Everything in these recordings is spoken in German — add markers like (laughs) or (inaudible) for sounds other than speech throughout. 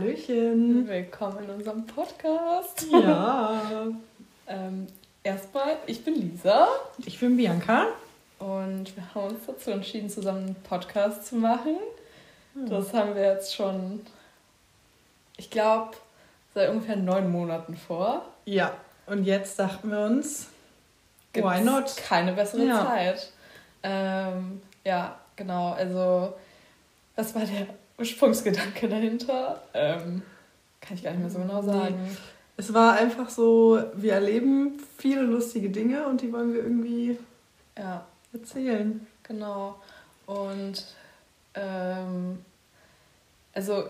Hallöchen. Willkommen in unserem Podcast. Ja. (laughs) ähm, erstmal, ich bin Lisa. Ich bin Bianca. Und wir haben uns dazu entschieden, zusammen einen Podcast zu machen. Das haben wir jetzt schon, ich glaube, seit ungefähr neun Monaten vor. Ja, und jetzt dachten wir uns, Gibt's why not? Keine bessere Ja. Zeit. Ähm, ja, genau. Also, was war der Ursprungsgedanke dahinter? Ähm, kann ich gar nicht mehr so genau sagen. Es war einfach so, wir erleben viele lustige Dinge und die wollen wir irgendwie Ja, erzählen. genau. Und ähm, also,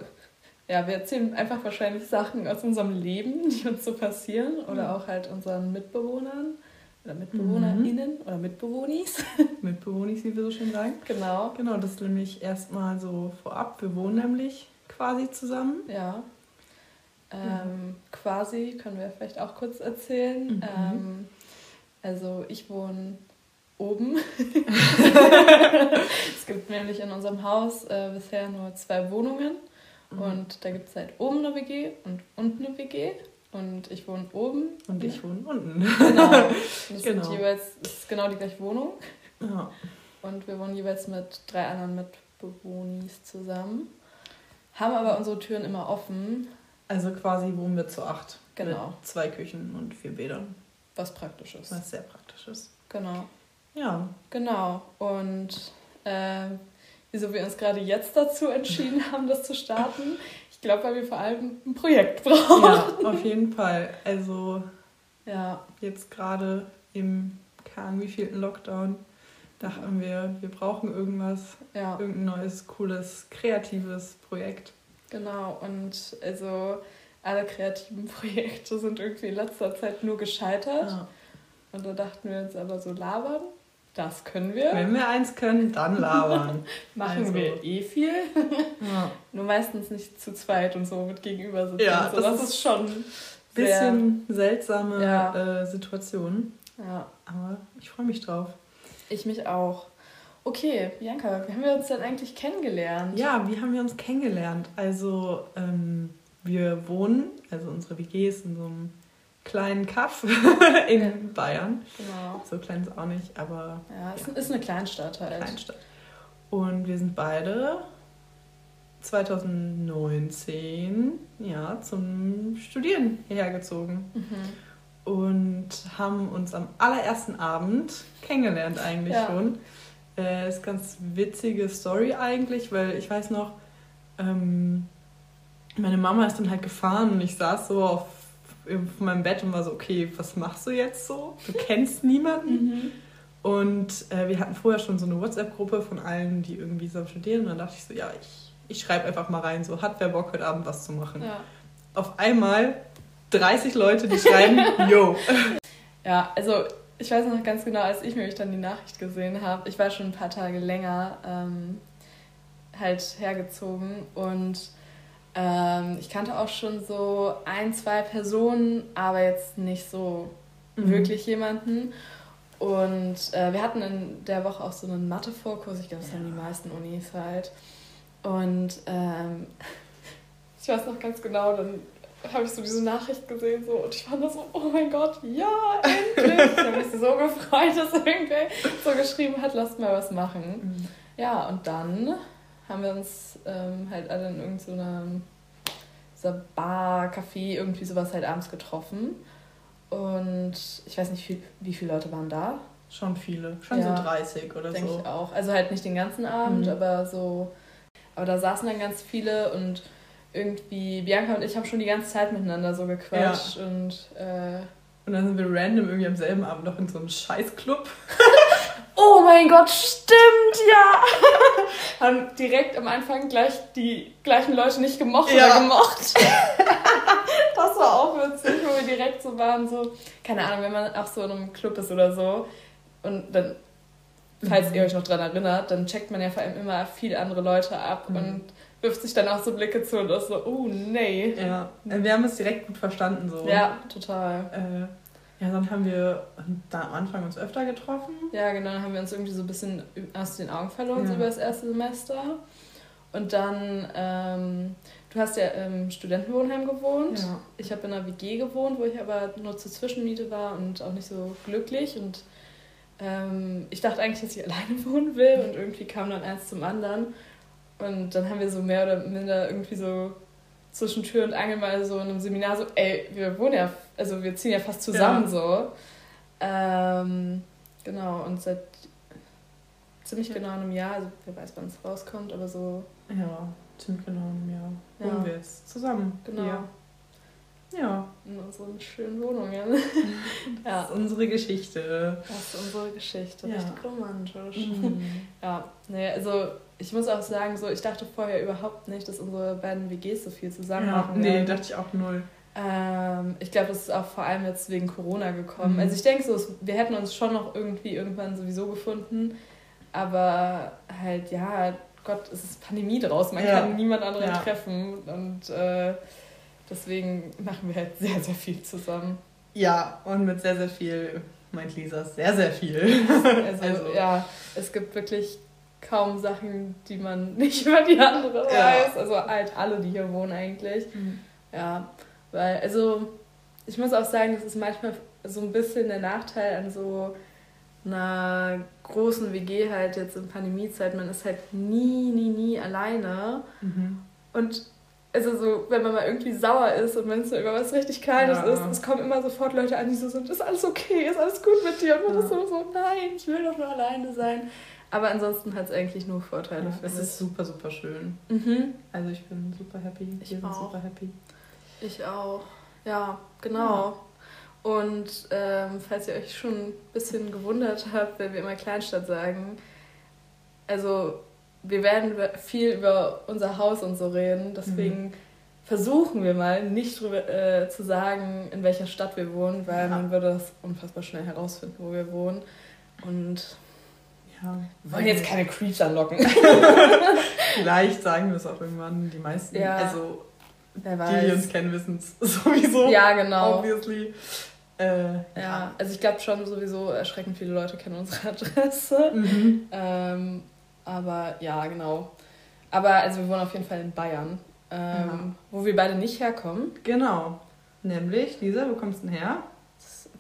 ja, wir erzählen einfach wahrscheinlich Sachen aus unserem Leben, die uns so passieren oder Ja. auch halt unseren Mitbewohnern oder MitbewohnerInnen oder Mitbewohnis. (laughs) Mitbewohnig, wie wir so schön sagen. genau. Genau, das ist nämlich erstmal so vorab. Wir wohnen nämlich quasi zusammen. Ja. Ähm, Quasi können wir vielleicht auch kurz erzählen. Mhm. Ähm, also ich wohne oben. (laughs) es gibt nämlich in unserem Haus äh, bisher nur zwei Wohnungen. Mhm. Und da gibt es halt oben eine WG und unten eine WG. Und ich wohne oben. Und ich wohne unten. Genau. (laughs) Und das Genau. sind jeweils, das ist genau die gleiche Wohnung. Ja. Und wir wohnen jeweils mit drei anderen Mitbewohnis zusammen. Haben aber unsere Türen immer offen, Also quasi wohnen wir zu acht. Genau. Mit zwei Küchen und vier Bädern. was praktisch ist. Was sehr praktisch ist. Genau. Ja. Genau. Und äh, wieso wir uns gerade jetzt dazu entschieden haben, das zu starten, ich glaube, weil wir vor allem ein Projekt brauchen. Ja, auf jeden Fall. Also Ja, jetzt gerade im kein wievielten Lockdown dachten wir, wir brauchen irgendwas, ja, irgendein neues, cooles, kreatives Projekt. genau. Und also alle kreativen (laughs) Projekte sind irgendwie in letzter Zeit nur gescheitert. Ja. Und da dachten wir uns aber so labern, das können wir. Wenn wir eins können, dann labern. (laughs) Machen Also. wir eh viel. (laughs) ja. Nur meistens nicht zu zweit und so mit gegenüber sitzen. Ja, so. das das, ist schon sehr, Bisschen seltsame Ja. äh, Situation, Ja, aber ich freue mich drauf. ich mich auch. Okay, Bianca, wie haben wir uns denn eigentlich kennengelernt? Ja, wie haben wir uns kennengelernt? Also, ähm, wir wohnen, also unsere WG ist in so einem kleinen Kaff (laughs) in Ja. Bayern. Genau. So klein ist auch nicht, aber Ja, es ist eine Kleinstadt halt. Kleinstadt. Und wir sind beide 2019 ja, zum Studieren hierher gezogen Mhm. und haben uns am allerersten Abend kennengelernt eigentlich Ja. schon. Äh, ist ganz witzige Story eigentlich, weil ich weiß noch, ähm, meine Mama ist dann halt gefahren und ich saß so auf, auf meinem Bett und war so, okay, was machst du jetzt so? Du kennst niemanden. Mhm. Und äh, wir hatten vorher schon so eine WhatsApp-Gruppe von allen, die irgendwie so studieren. Und dann dachte ich so, ja, ich, ich schreibe einfach mal rein, so hat wer Bock heute Abend was zu machen. Ja. Auf einmal 30 Leute, die schreiben, (laughs) yo. ja, also ich weiß noch ganz genau, als ich nämlich dann die Nachricht gesehen habe, ich war schon ein paar Tage länger ähm, halt hergezogen und ähm, ich kannte auch schon so ein, zwei Personen, aber jetzt nicht so Mhm. wirklich jemanden. Und äh, wir hatten in der Woche auch so einen Mathe-Vorkurs, ich glaube, das haben die meisten Unis halt. Und ähm, (laughs) ich weiß noch ganz genau, dann habe ich so diese Nachricht gesehen so, und ich fand das so, oh mein Gott, ja, endlich! ich habe mich so gefreut, dass irgendwer so geschrieben hat, lasst mal was machen. Mhm. Ja, und dann haben wir uns ähm, halt alle in irgendeiner so Bar, Café, irgendwie sowas halt abends getroffen. Und ich weiß nicht, wie, wie viele Leute waren da, Schon viele, schon Ja. so 30 oder denke so. ich auch. Also halt nicht den ganzen Abend, Mhm. aber so. Aber da saßen dann ganz viele und irgendwie, Bianca und ich haben schon die ganze Zeit miteinander so gequatscht und äh, Und dann sind wir random irgendwie am selben Abend noch in so einem Scheißclub. (laughs) Oh mein Gott, stimmt, ja! Haben direkt am Anfang gleich die gleichen Leute nicht gemocht Ja. oder gemocht. (laughs) das war auch witzig, wo wir direkt so waren, so, keine Ahnung, wenn man auch so in einem Club ist oder so und dann, falls Mhm. ihr euch noch dran erinnert, dann checkt man ja vor allem immer viele andere Leute ab Mhm. und wirft sich dann auch so Blicke zu und ist so, oh nee. Ja, äh, wir haben es direkt gut verstanden so. Ja, total. Äh, ja, dann haben wir da am Anfang uns öfter getroffen. Ja, genau, dann haben wir uns irgendwie so ein bisschen aus den Augen verloren, so Ja. über das erste Semester. Und dann ähm, du hast ja im Studentenwohnheim gewohnt. Ja. Ich habe in einer WG gewohnt, wo ich aber nur zur Zwischenmiete war und auch nicht so glücklich. Und ähm, ich dachte eigentlich, dass ich (laughs) alleine wohnen will und irgendwie kam dann eins zum anderen. Und dann haben wir so mehr oder minder irgendwie so zwischen Tür und Angel mal so in einem Seminar so, ey, wir wohnen ja, also wir ziehen ja fast zusammen Ja. so. Ähm, genau, und seit ziemlich Ja. genau einem Jahr, also wer weiß, wann es rauskommt, aber so, Ja, ziemlich genau ein Jahr. Ja. Wohnen wir jetzt zusammen. genau, Hier. Ja, in unseren schönen Wohnungen. (laughs) (laughs) das ja, ist unsere Geschichte. das ist unsere Geschichte, Ja. richtig romantisch. Mhm. (laughs) Ja, nee, also ich muss auch sagen, so ich dachte vorher überhaupt nicht, dass unsere beiden WGs so viel zusammen Ja, machen nee, dachte ich auch null. Ähm, ich glaube, das ist auch vor allem jetzt wegen Corona gekommen. Mhm. Also ich denke so, es- wir hätten uns schon noch irgendwie irgendwann sowieso gefunden, aber halt, ja, Gott, es ist Pandemie draußen, man Ja. kann niemand anderen Ja. treffen und äh, deswegen machen wir halt sehr, sehr viel zusammen. Ja, und mit sehr, sehr viel meint Lisa sehr, sehr viel. (laughs) Also, Also. ja, es gibt wirklich kaum Sachen, die man (laughs) nicht über die andere Ja. weiß. Also halt alle, die hier wohnen eigentlich. Ja, weil, also ich muss auch sagen, das ist manchmal so ein bisschen der Nachteil an so einer großen WG halt jetzt in Pandemiezeit. Man ist halt nie, nie, nie alleine. Mhm. Und also so, wenn man mal irgendwie sauer ist und wenn es so über was richtig Kleines Ja. ist, es kommen immer sofort Leute an, die so sind, ist alles okay, ist alles gut mit dir? Und man Ja. ist so, so, nein, ich will doch nur alleine sein. Aber ansonsten hat es eigentlich nur Vorteile, Ja, finde es ist super, super schön. Mhm. Also ich bin super happy. Ich Wir sind auch. super happy. Ich auch. Ja, genau. Und ähm, falls ihr euch schon ein bisschen gewundert habt, wenn wir immer Kleinstadt sagen, also wir werden viel über unser Haus und so reden, deswegen versuchen wir mal nicht drüber äh, zu sagen, in welcher Stadt wir wohnen, weil Ja. man würde das unfassbar schnell herausfinden, wo wir wohnen. Und Ja. wir wollen jetzt keine Creeps anlocken. (laughs) Vielleicht sagen wir es auch irgendwann. Die meisten, Ja. also Wer die, die uns kennen, wissen es (laughs) sowieso. Ja, genau. Obviously. Äh, Ja, also ich glaube schon sowieso erschreckend viele Leute kennen unsere (laughs) Adresse. Mhm. Ähm, aber ja, genau. Aber also wir wohnen auf jeden Fall in Bayern, ähm, Ja. wo wir beide nicht herkommen. Genau. Nämlich, Lisa, wo kommst du denn her?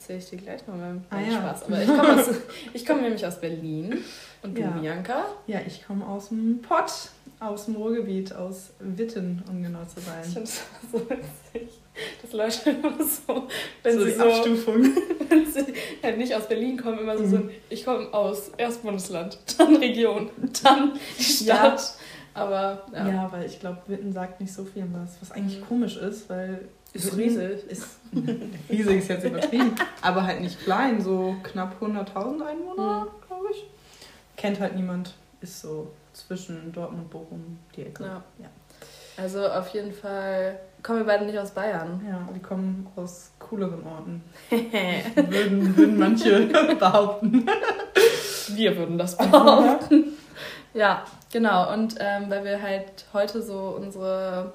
Das erzähle ich dir gleich noch mal. Ah, ja. Spaß. Aber ich komme (laughs) ich komme nämlich aus Berlin. Und du, Ja. Bianca? Ja, ich komme aus dem Pott, aus dem Ruhrgebiet, aus Witten, um genau zu Ich sein. finde es so witzig, dass Leute immer so, wenn so sie die so, Abstufung. (laughs) wenn sie halt nicht aus Berlin kommen, immer so Mhm. sind, ich komme aus erst Bundesland, (laughs) dann Region, dann die Stadt. Aber ja, Ja, weil ich glaube, Witten sagt nicht so viel was, was eigentlich Mhm. komisch ist, weil Ist riesig. Ist, (laughs) riesig ist jetzt übertrieben, aber halt nicht klein, so knapp 100.000 Einwohner, Mhm. glaube ich. Kennt halt niemand, ist so zwischen Dortmund und Bochum die Ecke. Ja. Ja. also auf jeden Fall kommen wir beide nicht aus Bayern. Ja, wir kommen aus cooleren Orten. (laughs) würden, würden manche (laughs) behaupten. Wir würden das behaupten. ja, genau. Und ähm, weil wir halt heute so unsere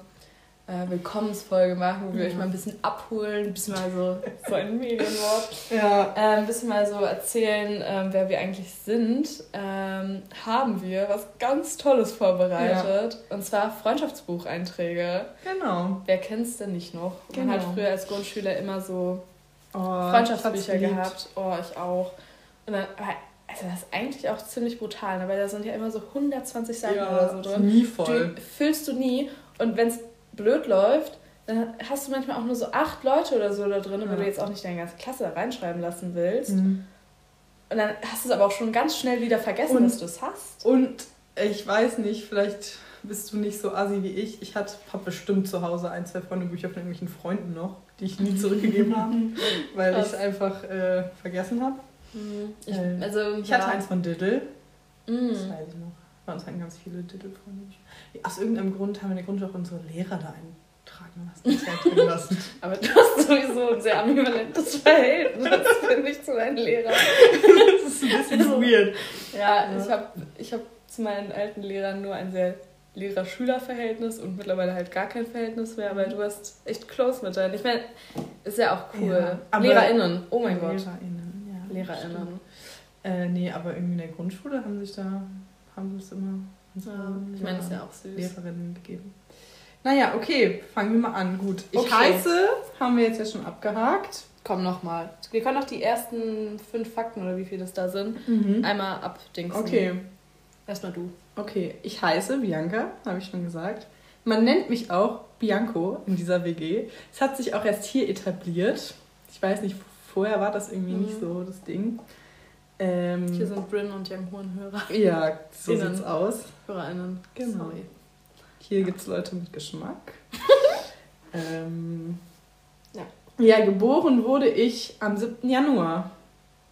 äh, Willkommensfolge machen, wo wir Ja. euch mal ein bisschen abholen, ein bisschen mal so, (laughs) so ein Medienwort, Ja. äh, ein bisschen mal so erzählen, ähm, wer wir eigentlich sind, ähm, haben wir was ganz Tolles vorbereitet. Und zwar Freundschaftsbucheinträge. Genau. Wer kennt es denn nicht noch? Man Genau. hat früher als Grundschüler immer so Oh, Freundschaftsbücher gehabt. Oh, ich auch. Und dann, also das ist eigentlich auch ziemlich brutal, ne? weil da sind ja immer so 120 Seiten Ja, oder so drin. nie voll. Die füllst du nie. Und wenn es blöd läuft, dann hast du manchmal auch nur so acht Leute oder so da drin, weil Ja. du jetzt auch nicht deine ganze Klasse da reinschreiben lassen willst. Mhm. Und dann hast du es aber auch schon ganz schnell wieder vergessen, Und- dass du es hast. Und ich weiß nicht, vielleicht bist du nicht so assi wie ich. Ich habe bestimmt zu Hause ein, zwei Freundebücher von irgendwelchen Freunden noch, die ich nie zurückgegeben habe, (laughs) weil ich es einfach äh, vergessen habe. Mhm. Ich, Äh, also, Ich hatte eins von Diddle, das Mhm. weiß ich noch. Bei uns hatten ganz viele Diddle-Freunde. Aus irgendeinem Grund haben wir in der Grundschule auch unsere Lehrer da eintragen lassen. (laughs) Halt drin lassen. Aber du hast sowieso ein sehr ambivalentes Verhältnis, finde ich, zu deinen Lehrern. Das ist ein bisschen weird. Ja, Ja. ich habe ich hab zu meinen alten Lehrern nur ein sehr Lehrer-Schüler-Verhältnis und mittlerweile halt gar kein Verhältnis mehr, weil du hast echt close mit deinen. Ich meine, ist ja auch cool. Ja, LehrerInnen, oh mein Gott. LehrerInnen, ja. LehrerInnen. Äh, nee, aber irgendwie in der Grundschule haben sich da, haben sie es immer Ja, unsere ich meine, ist ja auch süß. Lehrerinnen gegeben. Naja, okay, fangen wir mal an. Gut. Ich Okay. heiße, haben wir jetzt ja schon abgehakt. Komm nochmal. Wir können noch die ersten fünf Fakten oder wie viele das da sind, einmal abdingsen. Okay. Erstmal du. Okay, ich heiße Bianca, habe ich schon gesagt. Man nennt mich auch Bianco in dieser WG. Es hat sich auch erst hier etabliert. Ich weiß nicht, vorher war das irgendwie nicht so das Ding. Ähm, Hier sind Bryn und Young Horn Hörer. ja, so Innen. sieht's aus. HörerInnen. Genau. Sorry. Hier gibt's Leute mit Geschmack. (laughs) ähm, Ja. ja, geboren wurde ich am 7. Januar.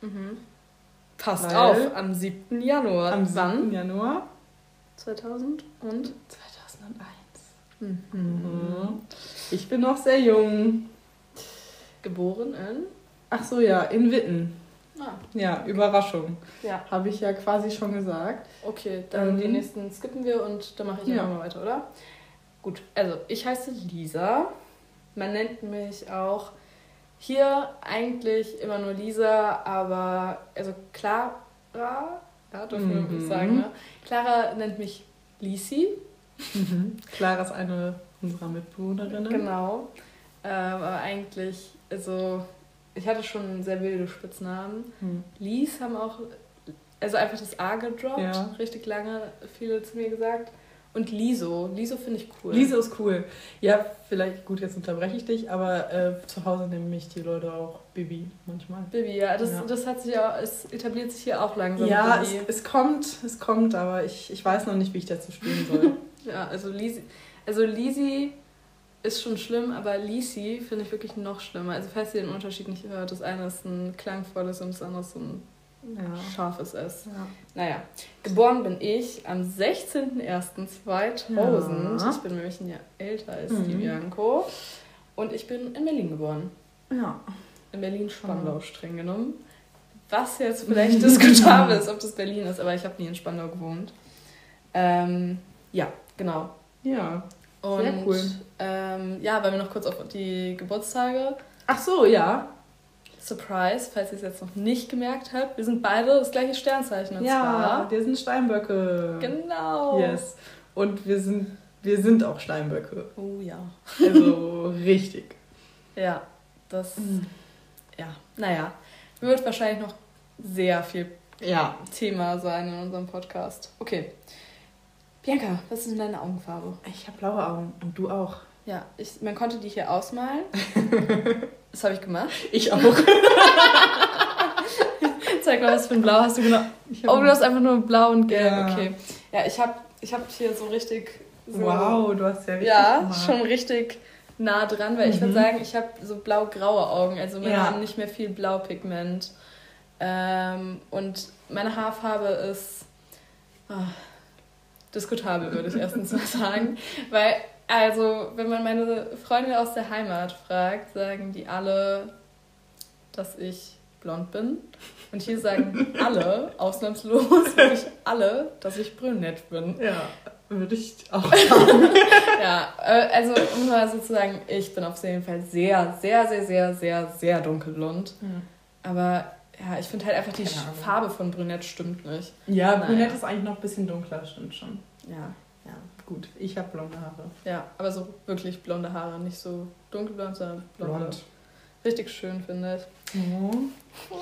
Mhm. Passt Weil- auf, am 7. Januar. Am 7. Wann? Januar 2000 und? 2001. Mhm. Mhm. Ich bin noch sehr jung. Geboren in? Ach so, ja, in Witten. Ah, Ja, Überraschung. ja. Habe ich ja quasi schon gesagt. Okay, dann Ähm. die nächsten skippen wir und dann mache ich Ja. mal weiter, oder? Gut, also ich heiße Lisa. Man nennt mich auch hier eigentlich immer nur Lisa, aber also Clara, ja, dürfen wir Mhm. sagen, ne? Clara nennt mich Lisi, Clara ist eine unserer Mitbewohnerinnen. genau. Ähm, aber eigentlich, also ich hatte schon sehr wilde Spitznamen. Hm. Lies haben auch, also einfach das A gedroppt, Ja. richtig lange, viele zu mir gesagt. Und Liso, Liso finde ich cool. Lisa ist cool. Ja, vielleicht, gut, jetzt unterbreche ich dich, aber äh, zu Hause nennen mich die Leute auch Bibi manchmal. Bibi, ja, das, Ja. das hat sich auch, es etabliert sich hier auch langsam. Ja, es, es kommt, es kommt, aber ich, ich weiß noch nicht, wie ich dazu stehen soll. (laughs) ja also Lisi, also Lisi ist schon schlimm, aber Lisi finde ich wirklich noch schlimmer. Also falls ihr den Unterschied nicht hört, das eine ist ein klangvolles und das andere ist ein ja. scharfes S. ja. Naja, geboren bin ich am 16.01.2000. Ja. Ich bin nämlich ein Jahr älter als Mhm. die Bianco. Und ich bin in Berlin geboren. Ja. In Berlin-Spandau streng genommen. Was jetzt vielleicht (laughs) diskutabel ist, ob das Berlin ist, aber ich habe nie in Spandau gewohnt. Ähm, ja, genau. Ja. Und Sehr cool. Ähm, ja, weil wir noch kurz auf die Geburtstage. Ach so, ja. Surprise, falls ihr es jetzt noch nicht gemerkt habt. Wir sind beide das gleiche Sternzeichen. Und ja, zwar. wir sind Steinböcke. Genau. Yes. Und wir sind, wir sind auch Steinböcke. Oh ja. Also (laughs) richtig. Ja, das. Ja, naja. Wird wahrscheinlich noch sehr viel Ja. Thema sein in unserem Podcast. Okay. Bianca, was ist denn deine Augenfarbe? Ich habe blaue Augen und du auch. Ja, ich, man konnte die hier ausmalen. (laughs) Das habe ich gemacht. Ich auch. (laughs) Zeig mal, was für ein Blau hast du genau. Oh, du hast einfach nur blau und gelb. Ja. Okay. Ja, ich habe ich hab hier so richtig. So, Wow, du hast ja richtig Ja, gemacht. schon richtig nah dran, weil ich würde Mhm. sagen, ich habe so blau-graue Augen. Also meine Ja. haben nicht mehr viel Blaupigment. Ähm, und meine Haarfarbe ist ah, diskutabel, würde ich erstens mal sagen. Weil, also, wenn man meine Freunde aus der Heimat fragt, sagen die alle, dass ich blond bin. Und hier sagen (laughs) alle, ausnahmslos, wirklich alle, dass ich brünett bin. Ja, würde ich auch (laughs) sagen. Ja, äh, also um mal so zu sagen, ich bin auf jeden Fall sehr, sehr, sehr, sehr, sehr, sehr dunkelblond. Aber ja, ich finde halt einfach die. Farbe von Brünett stimmt nicht. Ja, Naja. brünett ist eigentlich noch ein bisschen dunkler, stimmt schon. Ja, Ja, gut. Ich habe blonde Haare. ja, aber so wirklich blonde Haare, nicht so dunkelblond, sondern blonde. Blond. Richtig schön, finde ich. Mhm. Oh,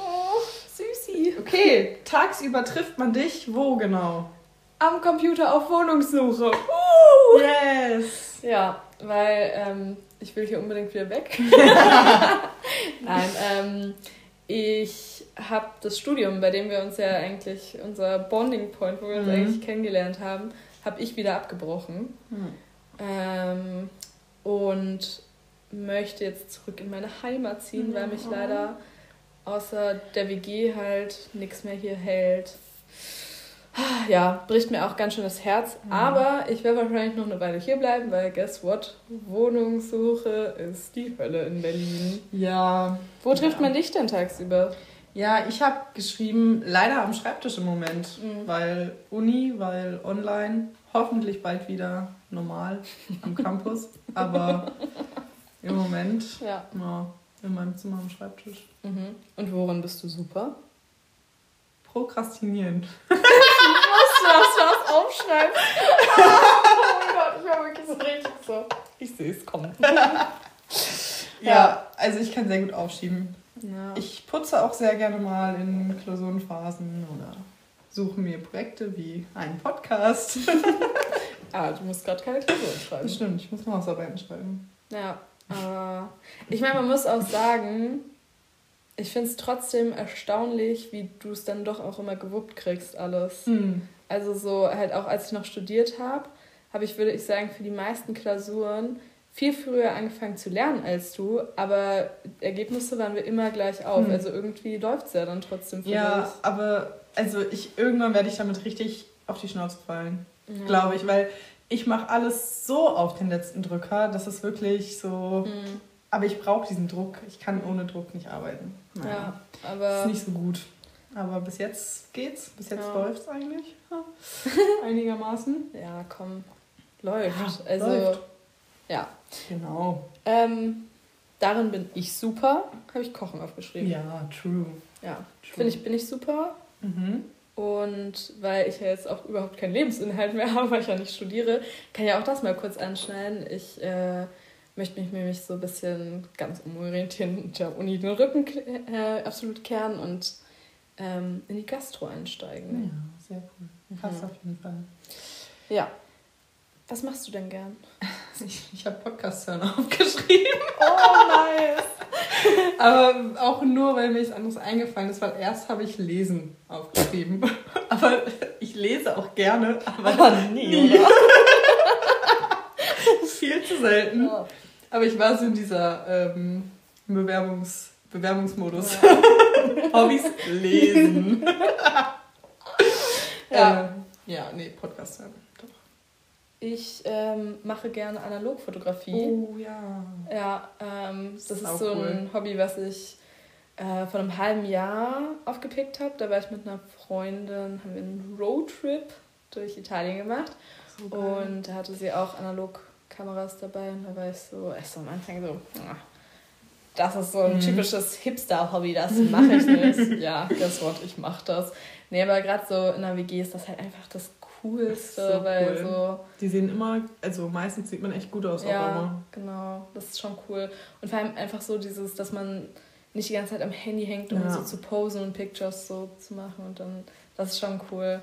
süßi. Okay, tagsüber trifft man dich wo genau? Am Computer auf Wohnungssuche. Yes! Ja, weil ähm, ich will hier unbedingt wieder weg. (laughs) Nein, ähm, ich habe das Studium, bei dem wir uns ja eigentlich, unser Bonding Point, wo wir uns Mhm. eigentlich kennengelernt haben, habe ich wieder abgebrochen. Ähm, und möchte jetzt zurück in meine Heimat ziehen, weil mich Oh. leider außer der WG halt nichts mehr hier hält. Ja, bricht mir auch ganz schön das Herz. Mhm. Aber ich werde wahrscheinlich noch eine Weile hier bleiben, weil guess what? Wohnungssuche ist die Hölle in Berlin. Ja. Wo trifft Ja. man dich denn tagsüber? Ja, ich habe geschrieben, leider am Schreibtisch im Moment, Mhm. weil Uni, weil online, hoffentlich bald wieder normal am Campus, (laughs) aber im Moment Ja. ja, in meinem Zimmer am Schreibtisch. Mhm. Und worin bist du super? Prokrastinieren. Was du was aufschreibst? oh mein Gott, ich war wirklich so richtig so. Ich sehe es kommen. ja, also ich kann sehr gut aufschieben. Ja. Ich putze auch sehr gerne mal in Klausurenphasen oder suche mir Projekte wie einen Podcast. (laughs) ah, du musst gerade keine Klausuren schreiben. Das stimmt, ich muss noch Hausarbeiten schreiben. Ja, äh, ich meine, man muss auch sagen, ich finde es trotzdem erstaunlich, wie du es dann doch auch immer gewuppt kriegst, alles. Hm. Also so halt auch als ich noch studiert habe, habe ich, würde ich sagen, für die meisten Klausuren viel früher angefangen zu lernen als du, aber Ergebnisse waren wir immer gleich auf. Hm. Also irgendwie läuft es ja dann trotzdem für Ja, dich. aber also ich irgendwann werde ich damit richtig auf die Schnauze fallen, Ja. glaube ich, weil ich mache alles so auf den letzten Drücker, das ist wirklich so. Hm. Aber ich brauche diesen Druck. Ich kann ohne Druck nicht arbeiten. Ja, Das aber ist nicht so gut. Aber bis jetzt geht's. Bis jetzt Ja. läuft's eigentlich. Ja. (laughs) Einigermaßen. ja, komm, läuft. Ja, also läuft. ja. Genau. Ähm, darin bin ich super. Habe ich Kochen aufgeschrieben. Ja, true. Ja. true. Finde ich, bin ich super. Mhm. Und weil ich ja jetzt auch überhaupt keinen Lebensinhalt mehr (laughs) habe, weil ich ja nicht studiere, kann ich auch das mal kurz anschneiden. Ich äh, möchte mich nämlich so ein bisschen ganz umorientieren und der Uni den Rücken äh, absolut kehren und ähm, in die Gastro einsteigen. Ja, sehr cool. Passt Mhm. auf jeden Fall. Ja. Was machst du denn gern? (laughs) Ich, ich habe Podcast-Hören (laughs) aufgeschrieben. Oh, nice! (laughs) Aber auch nur, weil mir nichts anderes eingefallen ist, weil erst habe ich Lesen aufgeschrieben. Aber ich lese auch gerne, aber Aber nie, oder? Zu selten. Oh. Aber ich war so in dieser ähm, Bewerbungs Bewerbungsmodus. Ja. (laughs) Hobbys lesen. (laughs) Ja. Äh, ja, nee, Podcast hören. Doch. Ich ähm, mache gerne Analogfotografie. Oh ja. Ja, ähm, das, Das ist, ist so cool. ein Hobby, was ich äh, vor einem halben Jahr aufgepickt habe. Da war ich mit einer Freundin, haben wir einen Roadtrip durch Italien gemacht. So. Und da hatte sie auch Analogkameras dabei. Und da war ich so, echt so am Anfang so, "Ah, das ist so ein Mhm. typisches Hipster-Hobby, das mache ich nicht. (laughs) ja, guess what, ich mache das. Nee, aber gerade so in der WG ist das halt einfach das Coolste, So weil cool. so Die sehen immer, also meistens sieht man echt gut aus, auch ja, immer. genau. Das ist schon cool. Und vor allem einfach so dieses, dass man nicht die ganze Zeit am Handy hängt, um Ja. so zu posen und Pictures so zu machen. Und dann, das ist schon cool.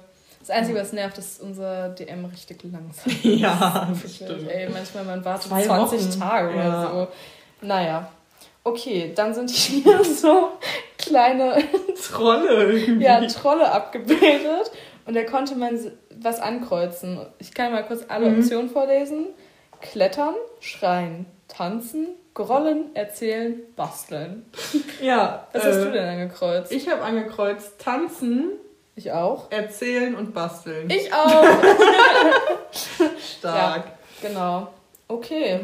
Das Einzige, was nervt, ist unser DM richtig langsam. (laughs) Ja, Das stimmt. Ey, manchmal man wartet Zwei 20 Wochen. Tage oder Ja. so. Naja. Okay, dann sind hier (laughs) so kleine (laughs) Trolle irgendwie. ja, Trolle abgebildet. Und da konnte man was ankreuzen. Ich kann mal kurz alle Mhm. Optionen vorlesen. Klettern, schreien, tanzen, grollen, erzählen, basteln. ja Was äh, hast du denn angekreuzt? Ich habe angekreuzt tanzen, Ich auch. erzählen und basteln. Ich auch. (laughs) Stark. genau. Okay.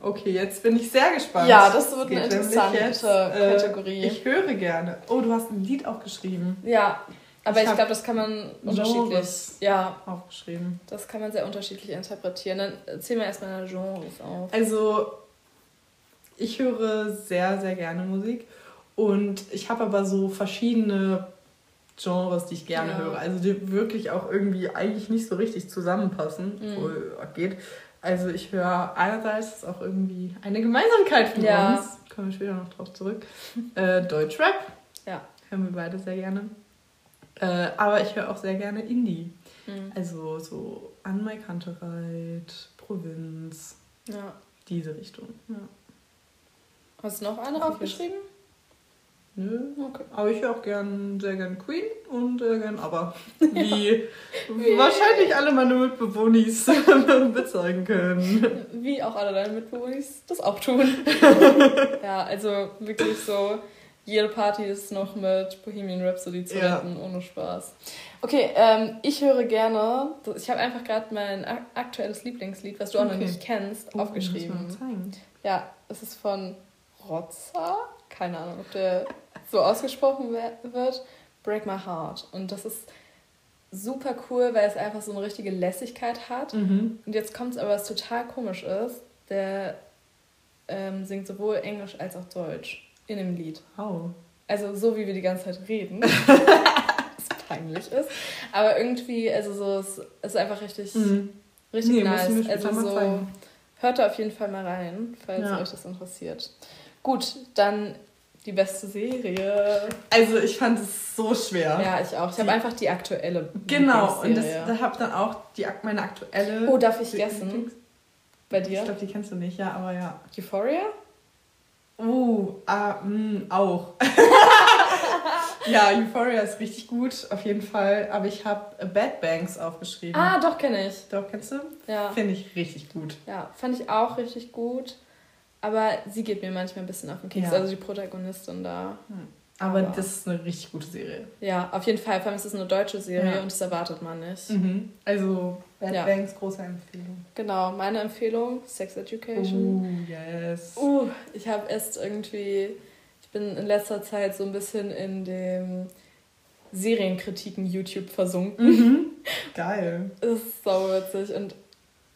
Okay, jetzt bin ich sehr gespannt. Ja, das wird eine geht nämlich interessante jetzt, äh, Kategorie. Ich höre gerne. Oh, du hast ein Lied auch geschrieben. Ja, aber Ich ich, glaube, das kann man unterschiedlich. Genres. Ja, Aufgeschrieben. das kann man sehr unterschiedlich interpretieren. Dann erzähl mir erstmal deine Genres auf. Also, ich höre sehr, sehr gerne Musik. Und ich habe aber so verschiedene Genres, die ich gerne Ja. höre. Also, die wirklich auch irgendwie eigentlich nicht so richtig zusammenpassen, Mhm. wo geht. Also, ich höre einerseits auch irgendwie eine Gemeinsamkeit von Ja. uns. Kommen wir später noch drauf zurück. Äh, Deutschrap. Ja. Hören wir beide sehr gerne. Äh, aber ich höre auch sehr gerne Indie. Mhm. Also so Anmai Kantereit, Provinz, Ja. diese Richtung. Ja. Hast du noch eine aufgeschrieben? Nö. Okay. Aber ich höre auch gern, sehr gern Queen und äh, gern ABBA. (laughs) Wie wahrscheinlich alle meine Mitbewohnis (laughs) bezeugen können. Wie auch alle deine Mitbewohner das auch tun. (laughs) ja, also wirklich so, jede Party ist noch mit Bohemian Rhapsody zu Ja. retten, ohne Spaß. Okay, ähm, ich höre gerne, ich habe einfach gerade mein ak- aktuelles Lieblingslied, was du auch noch Okay. nicht kennst, Oh, aufgeschrieben. Ja, es ist von Rotzer. Keine Ahnung, ob der so ausgesprochen wird. Break My Heart. Und das ist super cool, weil es einfach so eine richtige Lässigkeit hat. Mhm. Und jetzt kommt es aber, was total komisch ist. Der ähm, singt sowohl Englisch als auch Deutsch in dem Lied. Wow. Also so, wie wir die ganze Zeit reden. (laughs) was peinlich ist. Aber irgendwie, also so, es ist einfach richtig, Mhm. richtig Nee, nice. Also so hört da auf jeden Fall mal rein, falls Ja. euch das interessiert. Gut, dann die beste Serie. Also ich fand es so schwer. Ja, ich auch. Ich habe einfach die aktuelle. Genau, und das, da habe dann auch die, meine aktuelle. Oh, darf ich guessen? Bei Ich dir? glaube, die kennst du nicht, ja, aber ja. Euphoria? Oh, ah, mh, auch. (laughs) ja, Euphoria ist richtig gut, auf jeden Fall. Aber ich habe Bad Banks aufgeschrieben. Ah, doch, kenne ich. Doch, kennst du? Ja. Finde ich richtig gut. ja, fand ich auch richtig gut. Aber sie geht mir manchmal ein bisschen auf den Keks. Ja. Also die Protagonistin da. Aber Aber- das ist eine richtig gute Serie. Ja, auf jeden Fall. Vor allem ist es eine deutsche Serie Ja. und das erwartet man nicht. Mhm. Also Bad Ja. Banks, große Empfehlung. Genau, meine Empfehlung, Sex Education. Oh, yes. Uh, ich habe erst irgendwie, ich bin in letzter Zeit so ein bisschen in dem Serienkritiken YouTube versunken. Mhm. (laughs) Geil. Das ist so witzig. Und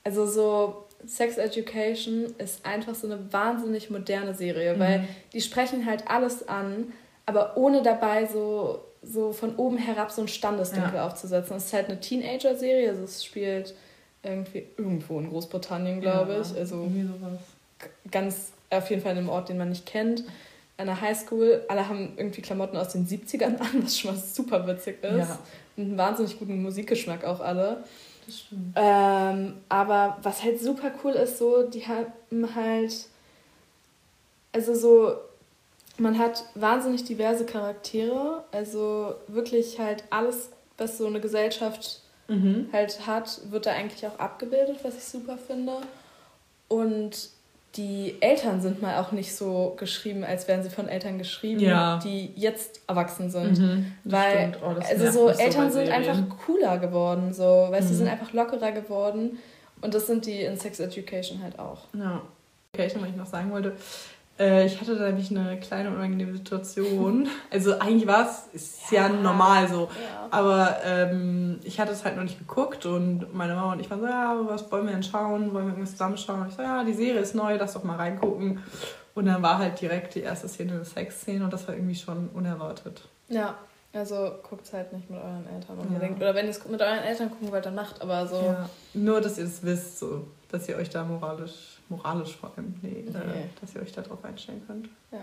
also so Sex Education ist einfach so eine wahnsinnig moderne Serie, weil Mhm. die sprechen halt alles an, aber ohne dabei so, so von oben herab so einen Standesdünkel aufzusetzen. Es ist halt eine Teenager-Serie, also es spielt irgendwie irgendwo in Großbritannien, glaube Ja, ich. Also ganz auf jeden Fall in einem Ort, den man nicht kennt. An der Highschool, alle haben irgendwie Klamotten aus den 70ern an, was schon mal super witzig ist. Ja, Und einen wahnsinnig guten Musikgeschmack auch alle. Das stimmt. Ähm, aber was halt super cool ist, so, die haben halt, also so, man hat wahnsinnig diverse Charaktere, also wirklich halt alles, was so eine Gesellschaft Mhm. halt hat, wird da eigentlich auch abgebildet, was ich super finde. Und die Eltern sind mal auch nicht so geschrieben, als wären sie von Eltern geschrieben, Ja. die jetzt erwachsen sind. Mhm. Weil. Oh, also so Eltern sind Serien. einfach cooler geworden, so, weißt du, Mhm. sind einfach lockerer geworden. Und das sind die in Sex Education halt auch. Ja. Okay, ich noch, was ich noch sagen wollte. Äh, ich hatte da nämlich eine kleine unangenehme Situation. (laughs) Also eigentlich war es, ist ja, Ja. normal so. Ja. Aber ähm, ich hatte es halt noch nicht geguckt und meine Mama und ich waren so, ja, was wollen wir denn schauen? Wollen wir irgendwas zusammenschauen? Und ich so, ja, die Serie ist neu, lass doch mal reingucken. Und dann war halt direkt die erste Szene eine Sexszene und das war irgendwie schon unerwartet. ja, also guckt halt nicht mit euren Eltern unbedingt. Ja. Oder wenn ihr es mit euren Eltern gucken wollt, dann macht, aber so. Ja. Nur, dass ihr das wisst, so, dass ihr euch da moralisch, moralisch vor allem, nee, Nee. Äh, dass ihr euch darauf einstellen könnt. Ja.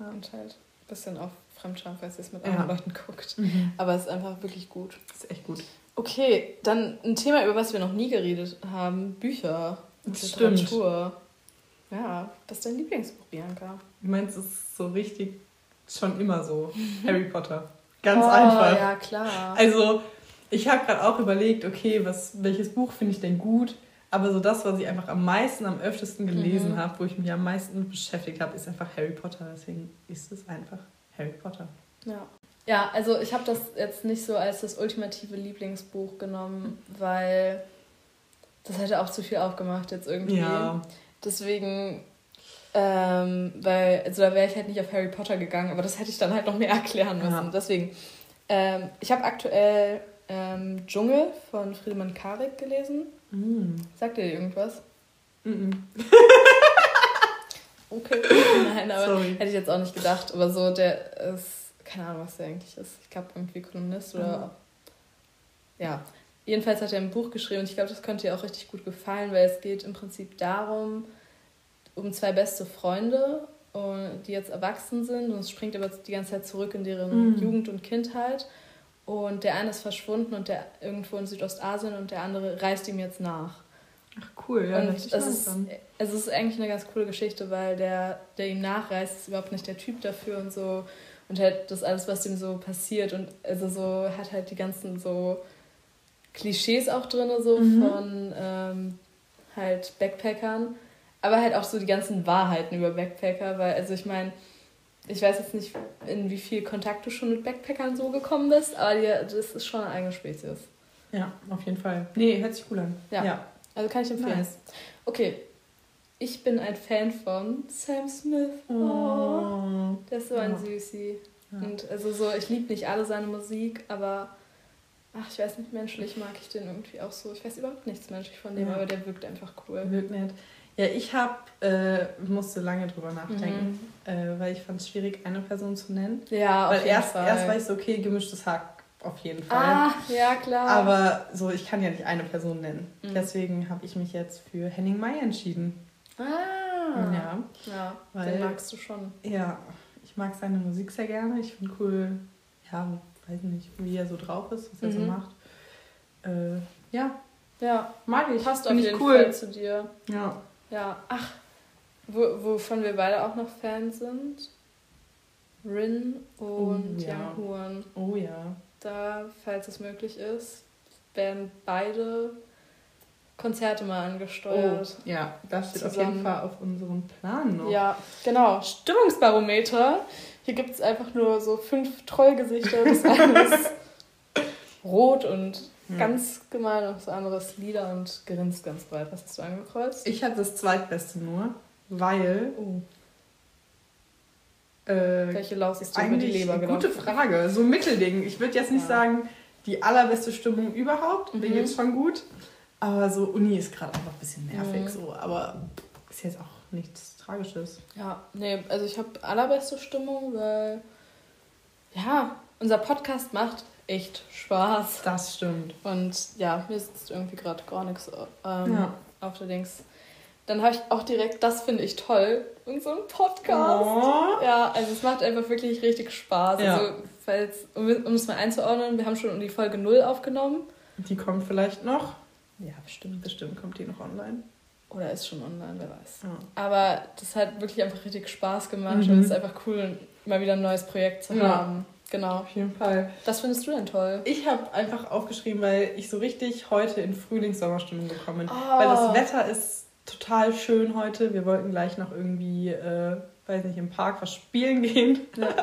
Ja. Und halt ein bisschen auf Fremdscham, falls ihr es mit Ja. anderen Leuten guckt. Aber es ist einfach wirklich gut. Das ist echt gut. Okay, dann ein Thema, über was wir noch nie geredet haben: Bücher Das stimmt. Literatur. Ja, was ist dein Lieblingsbuch, Bianca? Ich meine, es ist so richtig schon immer so. (laughs) Harry Potter. Ganz oh, einfach. Ja, klar. Also, ich habe gerade auch überlegt, okay, was, welches Buch finde ich denn gut? Aber so das, was ich einfach am meisten, am öftesten gelesen Mhm. habe, wo ich mich am meisten beschäftigt habe, ist einfach Harry Potter. Deswegen ist es einfach Harry Potter. Ja. Ja, also ich habe das jetzt nicht so als das ultimative Lieblingsbuch genommen, weil das hätte auch zu viel aufgemacht jetzt irgendwie. Ja. Deswegen, ähm, weil, also da wäre ich halt nicht auf Harry Potter gegangen, aber das hätte ich dann halt noch mehr (laughs) erklären müssen. Ja. Deswegen, ähm, ich habe aktuell ähm, Dschungel von Friedemann Karik gelesen. Mm. Sagt ihr irgendwas? Mm (laughs) Okay. Nein, aber Sorry. hätte ich jetzt auch nicht gedacht. Aber so, der ist, keine Ahnung, was der eigentlich ist. Ich glaube, irgendwie Kolumnist oder. Ja. Jedenfalls hat er ein Buch geschrieben und ich glaube, das könnte dir auch richtig gut gefallen, weil es geht im Prinzip darum, um zwei beste Freunde, und die jetzt erwachsen sind und es springt aber die ganze Zeit zurück in deren Mhm. Jugend und Kindheit. Und der eine ist verschwunden und der irgendwo in Südostasien und der andere reist ihm jetzt nach. Ach cool, ja, und es ist, es ist eigentlich eine ganz coole Geschichte, weil der, der ihm nachreist, ist überhaupt nicht der Typ dafür und so. Und halt das alles, was ihm so passiert. Und also so hat halt die ganzen so Klischees auch drin, so Mhm. von ähm, halt Backpackern. Aber halt auch so die ganzen Wahrheiten über Backpacker, weil, also ich meine, ich weiß jetzt nicht, in wie viel Kontakt du schon mit Backpackern so gekommen bist, aber die, das ist schon eine eigene Spezies. Ja, auf jeden Fall. Nee, hört sich cool an. Ja. ja. Also kann ich empfehlen. Nice. Okay. Ich bin ein Fan von Sam Smith. Oh, Oh. der ist so ein Ja. Süßi. Ja. Und also so, ich liebe nicht alle seine Musik, aber ach, ich weiß nicht, menschlich mag ich den irgendwie auch so. Ich weiß überhaupt nichts menschlich von dem, aber der wirkt einfach cool. Wirkt nett. Ja, ich hab, äh, musste lange drüber nachdenken, Mhm. Äh, weil ich fand es schwierig, eine Person zu nennen. Ja, auf weil jeden erst, Fall. erst war ich so, okay, gemischtes Hack auf jeden Fall. Ah, ja, klar. Aber so, ich kann ja nicht eine Person nennen. Mhm. Deswegen habe ich mich jetzt für Henning May entschieden. Ah. Ja. Ja, Weil- den magst du schon. Ja, ich mag seine Musik sehr gerne. Ich finde cool, ja, weiß nicht, wie er so drauf ist, was er so Mhm. macht. Äh, ja, Ja, mag ich. passt auf Find ich jeden cool. Fall zu dir. Ja. Ja, ach, wo, wovon wir beide auch noch Fans sind. Rin und Oh, ja. Young Huan. Oh ja. Da, falls es möglich ist, werden beide Konzerte mal Oh, angesteuert. ja, das steht auf Zusammen. jeden Fall auf unserem Plan noch. Ja, genau. Stimmungsbarometer. Hier gibt es einfach nur so fünf Trollgesichter. Das eine ist (laughs) rot und Ja. ganz gemein und das andere ist lila und grinst ganz breit. Was hast du angekreuzt? Ich hatte das zweitbeste nur, weil Oh. äh, Welche Laus ist über die eigentlich Leber eine gelaufen? gute Frage. So ein Mittelding. Ich würde jetzt nicht Ja. sagen, die allerbeste Stimmung überhaupt. Mhm. geht's schon gut. Aber so Uni ist gerade einfach ein bisschen nervig Mhm. so. Aber ist jetzt auch nichts Tragisches. Ja, nee, also ich habe allerbeste Stimmung, weil ja, unser Podcast macht echt Spaß. Das stimmt. Und ja, mir sitzt irgendwie gerade gar nichts ähm, Ja. auf der Dings. Dann habe ich auch direkt, das finde ich toll, unseren Podcast. Oh. Ja, also es macht einfach wirklich richtig Spaß. Ja. Also, falls, um, um es mal einzuordnen, wir haben schon die Folge 0 aufgenommen. Die kommt vielleicht noch. Ja, bestimmt, bestimmt kommt die noch online. Oder ist schon online, wer weiß. Ja. Aber das hat wirklich einfach richtig Spaß gemacht Mhm. und es ist einfach cool, mal wieder ein neues Projekt zu Ja. haben. Genau. Auf jeden Fall. Was findest du denn toll? Ich habe einfach aufgeschrieben, weil ich so richtig heute in Frühlings-Sommerstimmung gekommen bin. Oh. Weil das Wetter ist total schön heute. Wir wollten gleich noch irgendwie, äh, weiß nicht, im Park was spielen gehen. Ja. (laughs)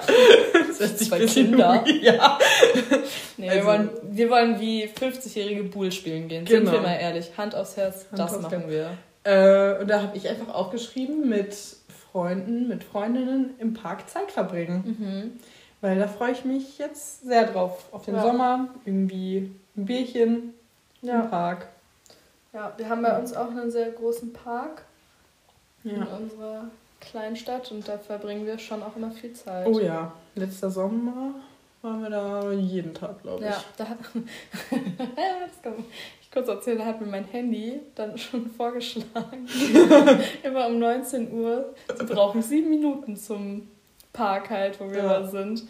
Das hört sich bisschen Kinder. (laughs) Ja. Nee, wir, Also- wollen, wir wollen wie 50-jährige Bull spielen gehen. Sind Genau. wir mal ehrlich. Hand aufs Herz, Hand das aufs machen wir. Äh, und da habe ich einfach aufgeschrieben, mit Freunden, mit Freundinnen im Park Zeit verbringen. Mhm. Weil da freue ich mich jetzt sehr drauf. Auf den Ja. Sommer, irgendwie ein Bierchen im Ja. Park. Ja, wir haben bei uns auch einen sehr großen Park in Ja. unserer kleinen Stadt und da verbringen wir schon auch immer viel Zeit. Oh ja, letzter Sommer waren wir da jeden Tag, glaube ich. Ja, da hat. (laughs) das kann ich kurz erzählen, da hat mir mein Handy dann schon (laughs) vorgeschlagen. (laughs) Immer um 19 Uhr. Sie brauchen sieben Minuten zum Park halt, wo wir Ja. da sind.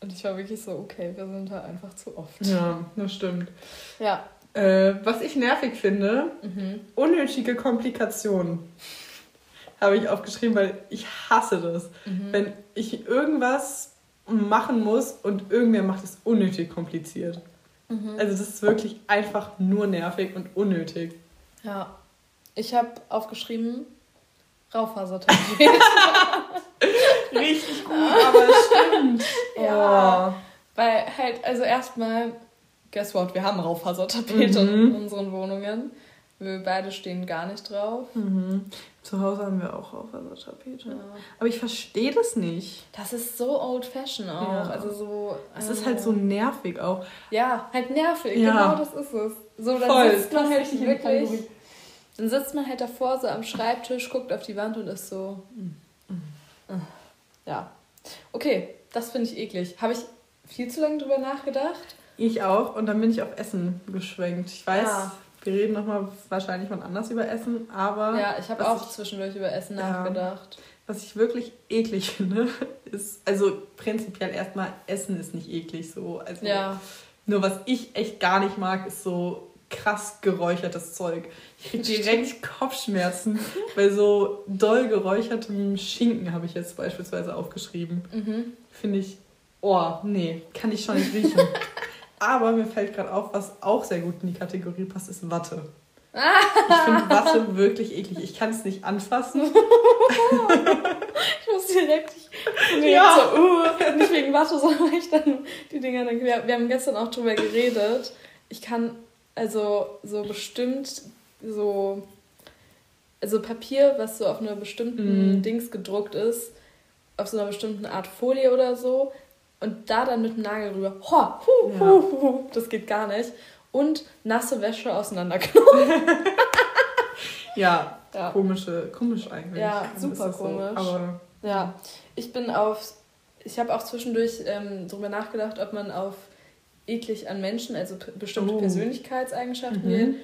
Und ich war wirklich so, okay, wir sind da einfach zu oft. Ja, das stimmt. Ja. Äh, was ich nervig finde, Mhm. unnötige Komplikationen. Habe ich aufgeschrieben, weil ich hasse das. Mhm. Wenn ich irgendwas machen muss und irgendwer macht es unnötig kompliziert. Mhm. Also das ist wirklich einfach nur nervig und unnötig. Ja. Ich habe aufgeschrieben, Raufasertapet. (laughs) Richtig gut, aber es stimmt. Ja. Oh. Weil halt, also erstmal, guess what, wir haben Raufasertapete Mhm. in unseren Wohnungen. Wir beide stehen gar nicht drauf. Mhm. Zu Hause haben wir auch Raufasertapete. Ja. Aber ich verstehe das nicht. Das ist so old fashion auch. Ja. Also so. Es ist äh, halt so nervig auch. Ja, halt nervig. Ja. Genau das ist es. So, dann Voll. sitzt man halt wirklich. Dann sitzt man halt davor so am Schreibtisch, guckt auf die Wand und ist so. Ja. Okay, das finde ich eklig. Habe ich viel zu lange drüber nachgedacht? Ich auch. Und dann bin ich auf Essen geschwenkt. Ich weiß, Ja. wir reden nochmal wahrscheinlich mal anders über Essen, aber Ja, ich habe auch ich- zwischendurch über Essen Ja. nachgedacht. was ich wirklich eklig (laughs) finde, ist, also prinzipiell erstmal, Essen ist nicht eklig so. Also Ja. Nur was ich echt gar nicht mag, ist so krass geräuchertes Zeug. Ich krieg direkt Kopfschmerzen (laughs) bei so doll geräuchertem Schinken habe ich jetzt beispielsweise aufgeschrieben. Mhm. Finde ich, oh, nee, kann ich schon nicht riechen. (laughs) Aber mir fällt gerade auf, was auch sehr gut in die Kategorie passt, ist Watte. Ich finde Watte wirklich eklig. Ich kann es nicht anfassen. (laughs) Ich muss direkt, ich bin Ja. so, uh, nicht wegen Watte, (laughs) sondern weil ich dann die Dinger dann, wir, wir haben gestern auch drüber geredet. Ich kann also so bestimmt so, also Papier, was so auf einer bestimmten Mhm. Dings gedruckt ist, auf so einer bestimmten Art Folie oder so und da dann mit dem Nagel rüber, ho, hu, Ja. hu, hu, das geht gar nicht. Und nasse Wäsche auseinanderknoten. (laughs) Ja, Ja. komische, komisch eigentlich. Ja, super das so. komisch. Aber Ja, ich bin auf. Ich habe auch zwischendurch ähm, darüber nachgedacht, ob man auf eklig an Menschen, also bestimmte Oh. Persönlichkeitseigenschaften Mhm. wählen.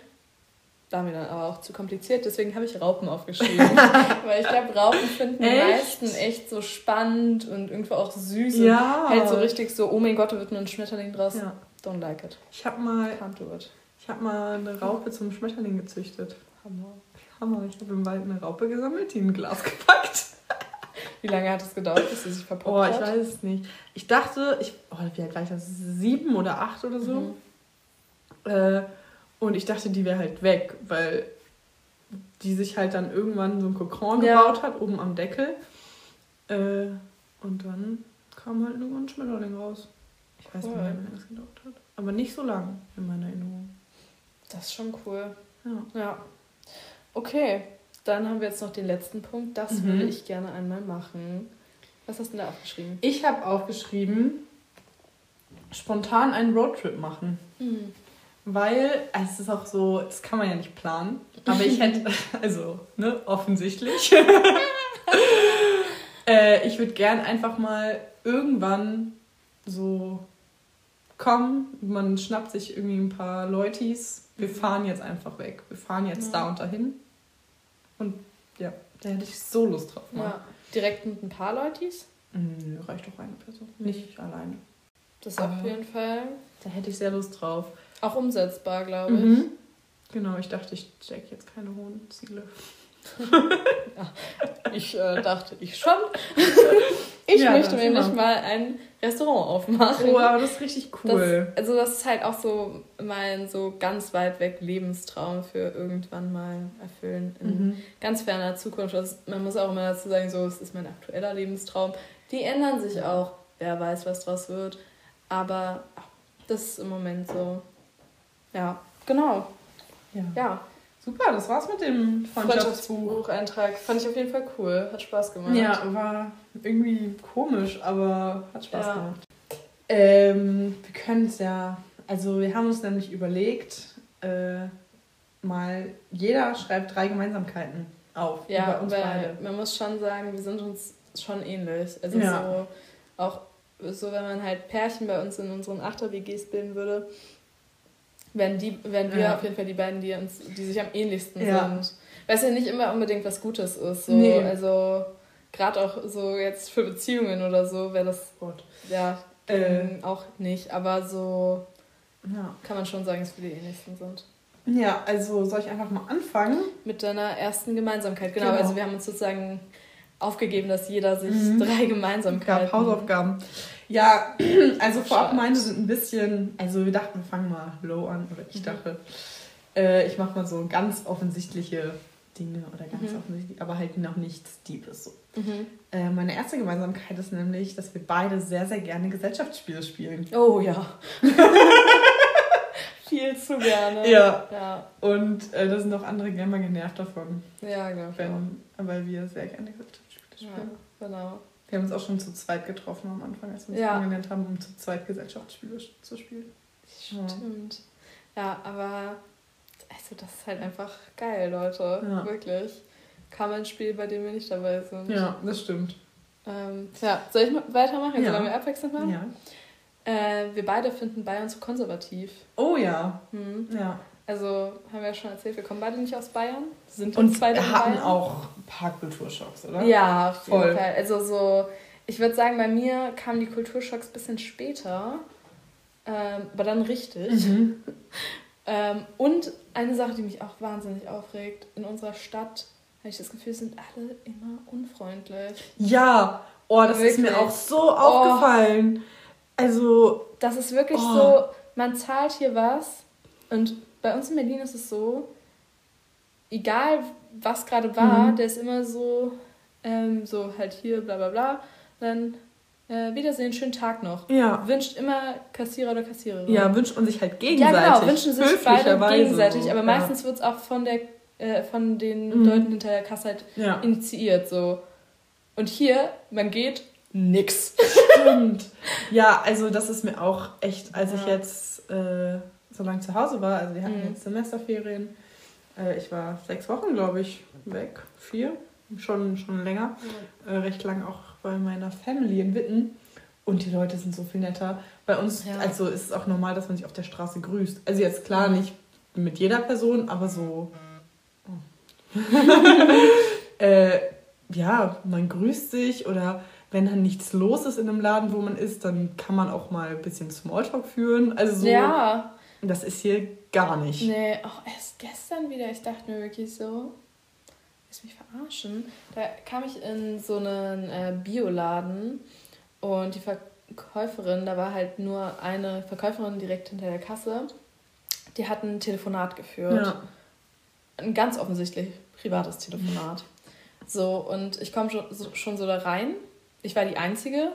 War mir dann aber auch zu kompliziert, deswegen habe ich Raupen aufgeschrieben. (laughs) Weil ich glaube, Raupen finden die Echt? meisten echt so spannend und irgendwo auch süß. Und Ja. halt so richtig so, oh mein Gott, da wird nur ein Schmetterling draus. Ja. Don't like it. Ich habe mal, ich hab mal eine Raupe zum Schmetterling gezüchtet. Hammer. Hammer. Ich habe im Wald eine Raupe gesammelt, die in ein Glas (laughs) gepackt. Wie lange hat es gedauert, bis sie sich verpuppt Oh, ich hat? weiß es nicht. Ich dachte, ich, oh, wie alt war ich das? Sieben oder acht oder so. Mhm. Äh, und ich dachte, die wäre halt weg, weil die sich halt dann irgendwann so ein Kokon Ja. gebaut hat, oben am Deckel. Äh, und dann kam halt nur ein Schmetterling raus. Ich weiß nicht Cool. wie lange das gedauert hat. Aber nicht so lang in meiner Erinnerung. Das ist schon cool. Ja. Ja. Okay, dann haben wir jetzt noch den letzten Punkt. Das Mhm. würde ich gerne einmal machen. Was hast du denn da aufgeschrieben? Ich habe aufgeschrieben, spontan einen Roadtrip machen. Mhm. Weil, also es ist auch so, das kann man ja nicht planen. Aber ich hätte, (laughs) also, ne, offensichtlich. (laughs) äh, ich würde gern einfach mal irgendwann so kommen, man schnappt sich irgendwie ein paar Leutis, wir Mhm. fahren jetzt einfach weg. Wir fahren jetzt Ja. da und dahin. Und ja, da hätte ich so Lust drauf. Mal. Ja. Direkt mit ein paar Leutis? Nö, reicht doch eine Person. Nicht alleine. Das ist auf jeden Fall Da hätte ich sehr Lust drauf. Auch umsetzbar, glaube ich. Mhm. Genau, ich dachte, ich stecke jetzt keine hohen Ziele. (laughs) Ich äh, dachte, ich schon. (laughs) ich Ja, möchte nämlich immer. mal ein Restaurant aufmachen. Oh, aber das ist richtig cool. Das, also das ist halt auch so mein so ganz weit weg Lebenstraum für irgendwann mal erfüllen in mhm. ganz ferner Zukunft. Also man muss auch immer dazu sagen, so es ist mein aktueller Lebenstraum. Die ändern sich auch. Wer weiß, was draus wird. Aber das ist im Moment so. Ja, genau. ja. Ja. Super, das war's mit dem Freundschaftsbuch. Freundschaftsbucheintrag fand ich auf jeden Fall cool. Hat Spaß gemacht. Ja, war irgendwie komisch, aber hat Spaß Ja. gemacht. Ähm, wir können es ja, also wir haben uns nämlich überlegt, äh, mal jeder schreibt drei Gemeinsamkeiten auf Ja, über uns weil beide. man muss schon sagen, wir sind uns schon ähnlich. Also Ja. so auch so, wenn man halt Pärchen bei uns in unseren Achter-WGs bilden würde, wären, die, wären wir Ja. auf jeden Fall die beiden, die, uns, die sich am ähnlichsten Ja. sind. Was ja nicht immer unbedingt was Gutes ist. So. Nee. Also gerade auch so jetzt für Beziehungen oder so wäre das Gott. ja Äh, ähm, auch nicht. Aber so ja. kann man schon sagen, dass wir die ähnlichsten sind. ja, also soll ich einfach mal anfangen? Mit deiner ersten Gemeinsamkeit, genau. Genau. Also wir haben uns sozusagen aufgegeben, dass jeder sich Mhm. drei Gemeinsamkeiten... gab Hausaufgaben. Ja, (clears throat) also vorab meine sind ein bisschen, also wir dachten, wir fangen mal low an, oder ich Mhm. dachte, äh, ich mache mal so ganz offensichtliche Dinge oder ganz Mhm. offensichtlich, aber halt noch nichts Deepes so. Mhm. Äh, meine erste Gemeinsamkeit ist nämlich, dass wir beide sehr, sehr gerne Gesellschaftsspiele spielen. Oh ja. (laughs) Viel zu gerne. Ja. Ja, Und äh, da sind auch andere gerne mal genervt davon, ja genau. wenn, weil wir sehr gerne Gesellschaftsspiele Ja, spielen. genau. Wir haben uns auch schon zu zweit getroffen am Anfang, als wir uns Ja. kennengelernt haben, um zu zweit Gesellschaftsspiele zu spielen. Ja. Stimmt. Ja, aber also das ist halt einfach geil, Leute. Ja. Wirklich. Kaum ein Spiel, bei dem wir nicht dabei sind. Ja, das stimmt. Ähm, ja, soll ich mal weitermachen? Ja. Sollen wir abwechselnd machen? Ja. Äh, wir beide finden Bayern zu konservativ. Oh ja, Hm. ja. Also, haben wir ja schon erzählt, wir kommen beide nicht aus Bayern. Sind Und beide wir hatten Bayern. auch ein paar Kulturschocks, oder? Ja, Voll. Also so, ich würde sagen, bei mir kamen die Kulturschocks ein bisschen später, ähm, aber dann richtig. Mhm. (laughs) Ähm, und eine Sache, die mich auch wahnsinnig aufregt, in unserer Stadt habe ich das Gefühl, sind alle immer unfreundlich. Ja, oh, das ist mir Wirklich. auch so aufgefallen. Also, Das ist wirklich Oh. so, man zahlt hier was und bei uns in Berlin ist es so, egal was gerade war, Mhm. der ist immer so, ähm, so halt hier, bla bla bla, dann äh, Wiedersehen, schönen Tag noch. ja. Wünscht immer Kassierer oder Kassiererin. Ja, wünscht man sich halt Ja, gegenseitig. genau, wünschen sich beide gegenseitig, so. aber ja. meistens wird es auch von, der, äh, von den Mhm. Leuten hinter der Kasse halt Ja, initiiert. So. Und hier, man geht, nix. stimmt. (laughs) Ja, also das ist mir auch echt, als ich Ja. jetzt äh, so lange zu Hause war, also wir hatten Mhm. jetzt Semesterferien, äh, ich war sechs Wochen, glaube ich, weg, vier, schon, schon länger. äh, recht lang auch bei meiner Family in Witten. Und die Leute sind so viel netter. Bei uns, ja. also ist es auch normal, dass man sich auf der Straße grüßt. Also jetzt klar nicht mit jeder Person, aber so. (laughs) Oh. (laughs) äh, ja, man grüßt sich oder wenn dann nichts los ist in einem Laden, wo man ist, dann kann man auch mal ein bisschen Smalltalk führen. Also so. Ja. Das ist hier gar nicht. Nee, auch erst gestern wieder. Ich dachte mir wirklich so, ist mich verarschen. Da kam ich in so einen äh, Bioladen und die Verkäuferin, da war halt nur eine Verkäuferin direkt hinter der Kasse, die hat ein Telefonat geführt. Ja. Ein ganz offensichtlich privates Telefonat. So, und ich komme schon, so, schon so da rein. Ich war die Einzige.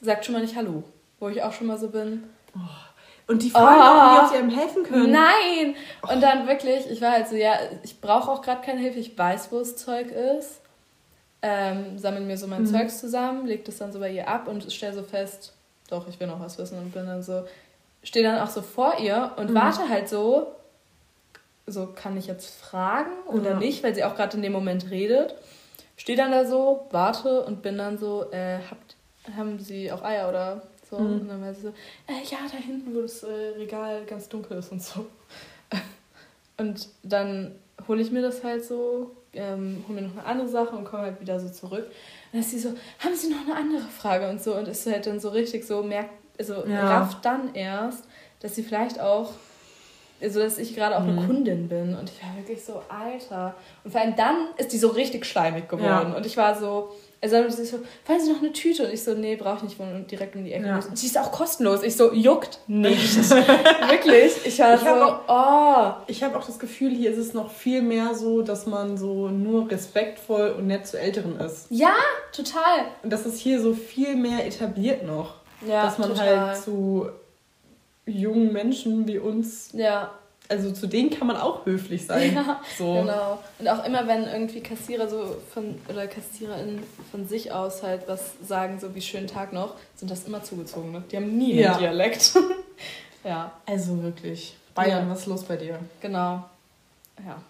Sagt schon mal nicht Hallo. Wo ich auch schon mal so bin. Oh. Und die fragen oh, auch, wie ob sie einem helfen können. Nein! Und dann wirklich, ich war halt so, ja, ich brauche auch gerade keine Hilfe, ich weiß, wo das Zeug ist. Ähm, sammle mir so mein mhm. Zeugs zusammen, leg das dann so bei ihr ab und stelle so fest, doch, ich will noch was wissen und bin dann so, stehe dann auch so vor ihr und mhm. warte halt so, so kann ich jetzt fragen oder ja. nicht, weil sie auch gerade in dem Moment redet. Stehe dann da so, warte und bin dann so, äh, habt, haben sie auch Eier oder so? Mhm. Und dann war sie so, äh, ja, da hinten, wo das äh, Regal ganz dunkel ist und so. (laughs) und dann hole ich mir das halt so, ähm, hole mir noch eine andere Sache und komme halt wieder so zurück. Und dann ist sie so, haben Sie noch eine andere Frage und so. Und ist halt dann so richtig so, merkt, also ja. rafft dann erst, dass sie vielleicht auch also dass ich gerade auch mhm. eine Kundin bin und ich war wirklich so, Alter. Und vor allem dann ist die so richtig schleimig geworden ja. und ich war so, also dann sie so, wollen Sie noch eine Tüte? Und ich so, nee, brauche ich nicht, wohnen direkt um die Ecke. Ja. Und sie ist auch kostenlos. Ich so, juckt nicht. (laughs) Wirklich. Ich war ich so, auch, oh. Ich habe auch das Gefühl, hier ist es noch viel mehr so, dass man so nur respektvoll und nett zu Älteren ist. Ja, total. Und das ist hier so viel mehr etabliert noch. Ja, Dass man total. halt zu jungen Menschen wie uns ja also zu denen kann man auch höflich sein. Ja, so. genau. Und auch immer, wenn irgendwie Kassierer so von oder KassiererInnen von sich aus halt was sagen, so wie schönen Tag noch, sind das immer zugezogene. Die haben nie ja. einen Dialekt. (laughs) ja. Also wirklich. Bayern, ja. was ist los bei dir? Genau. Ja.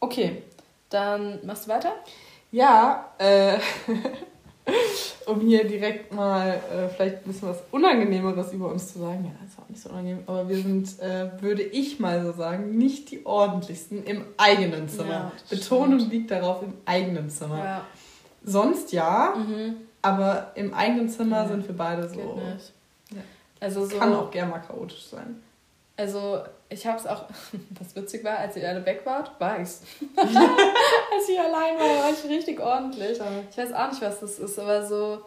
Okay, dann machst du weiter? Ja, äh, (laughs) (laughs) um hier direkt mal äh, vielleicht ein bisschen was Unangenehmeres über uns zu sagen. Ja, das ist auch nicht so unangenehm, aber wir sind, äh, würde ich mal so sagen, nicht die ordentlichsten im eigenen Zimmer. Ja, Betonung stimmt. liegt darauf im eigenen Zimmer. Ja. Sonst ja, mhm. aber im eigenen Zimmer ja. sind wir beide so. Also so kann auch gerne mal chaotisch sein. Also ich habe es auch, (laughs) was witzig war, als ihr alle weg wart, war ich's. (laughs) als ich allein war, war ich richtig ordentlich. Ich weiß auch nicht, was das ist, aber so,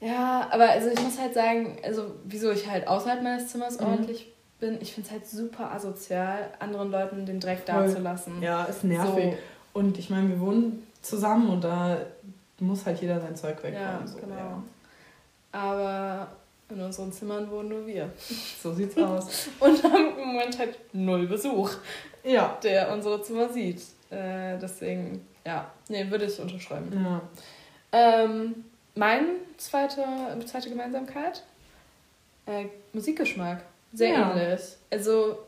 ja, aber also ich muss halt sagen, also wieso ich halt außerhalb meines Zimmers mhm. ordentlich bin, ich finde es halt super asozial, anderen Leuten den Dreck dazulassen. Ja, ist nervig. So. Und ich meine, wir wohnen zusammen und da muss halt jeder sein Zeug wegräumen. Ja, so, genau. Ja. Aber in unseren Zimmern wohnen nur wir. (laughs) So sieht's aus. (laughs) Und haben im Moment halt null Besuch, ja. der unsere Zimmer sieht. Äh, deswegen, ja, nee, würde ich unterschreiben. Ja. Ähm, mein zweite, zweite Gemeinsamkeit, äh, Musikgeschmack. Sehr ja. ähnlich. Also,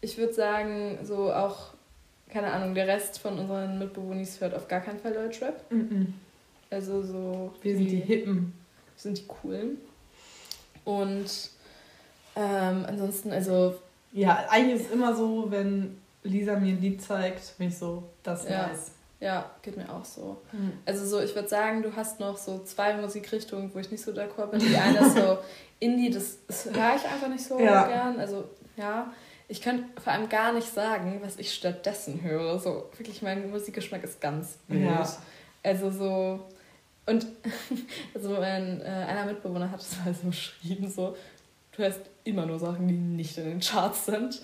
ich würde sagen, so auch, keine Ahnung, der Rest von unseren Mitbewohnern hört auf gar keinen Fall Deutschrap. Mm -mm. Also so. Wir sind die, die Hippen. sind die Coolen. Und ähm, ansonsten, also. Ja, eigentlich ist es immer so, wenn Lisa mir ein Lied zeigt, bin ich so, das ja. nice. Ja, geht mir auch so. Mhm. Also so, ich würde sagen, du hast noch so zwei Musikrichtungen, wo ich nicht so d'accord bin. Die eine ist so Indie, das, das höre ich einfach nicht so ja. gern. Also ja, ich könnte vor allem gar nicht sagen, was ich stattdessen höre. So wirklich, mein Musikgeschmack ist ganz wild. Ja. Also so, und (laughs) also mein, äh, einer Mitbewohner hat es mal so beschrieben, so, du hörst immer nur Sachen, die nicht in den Charts sind.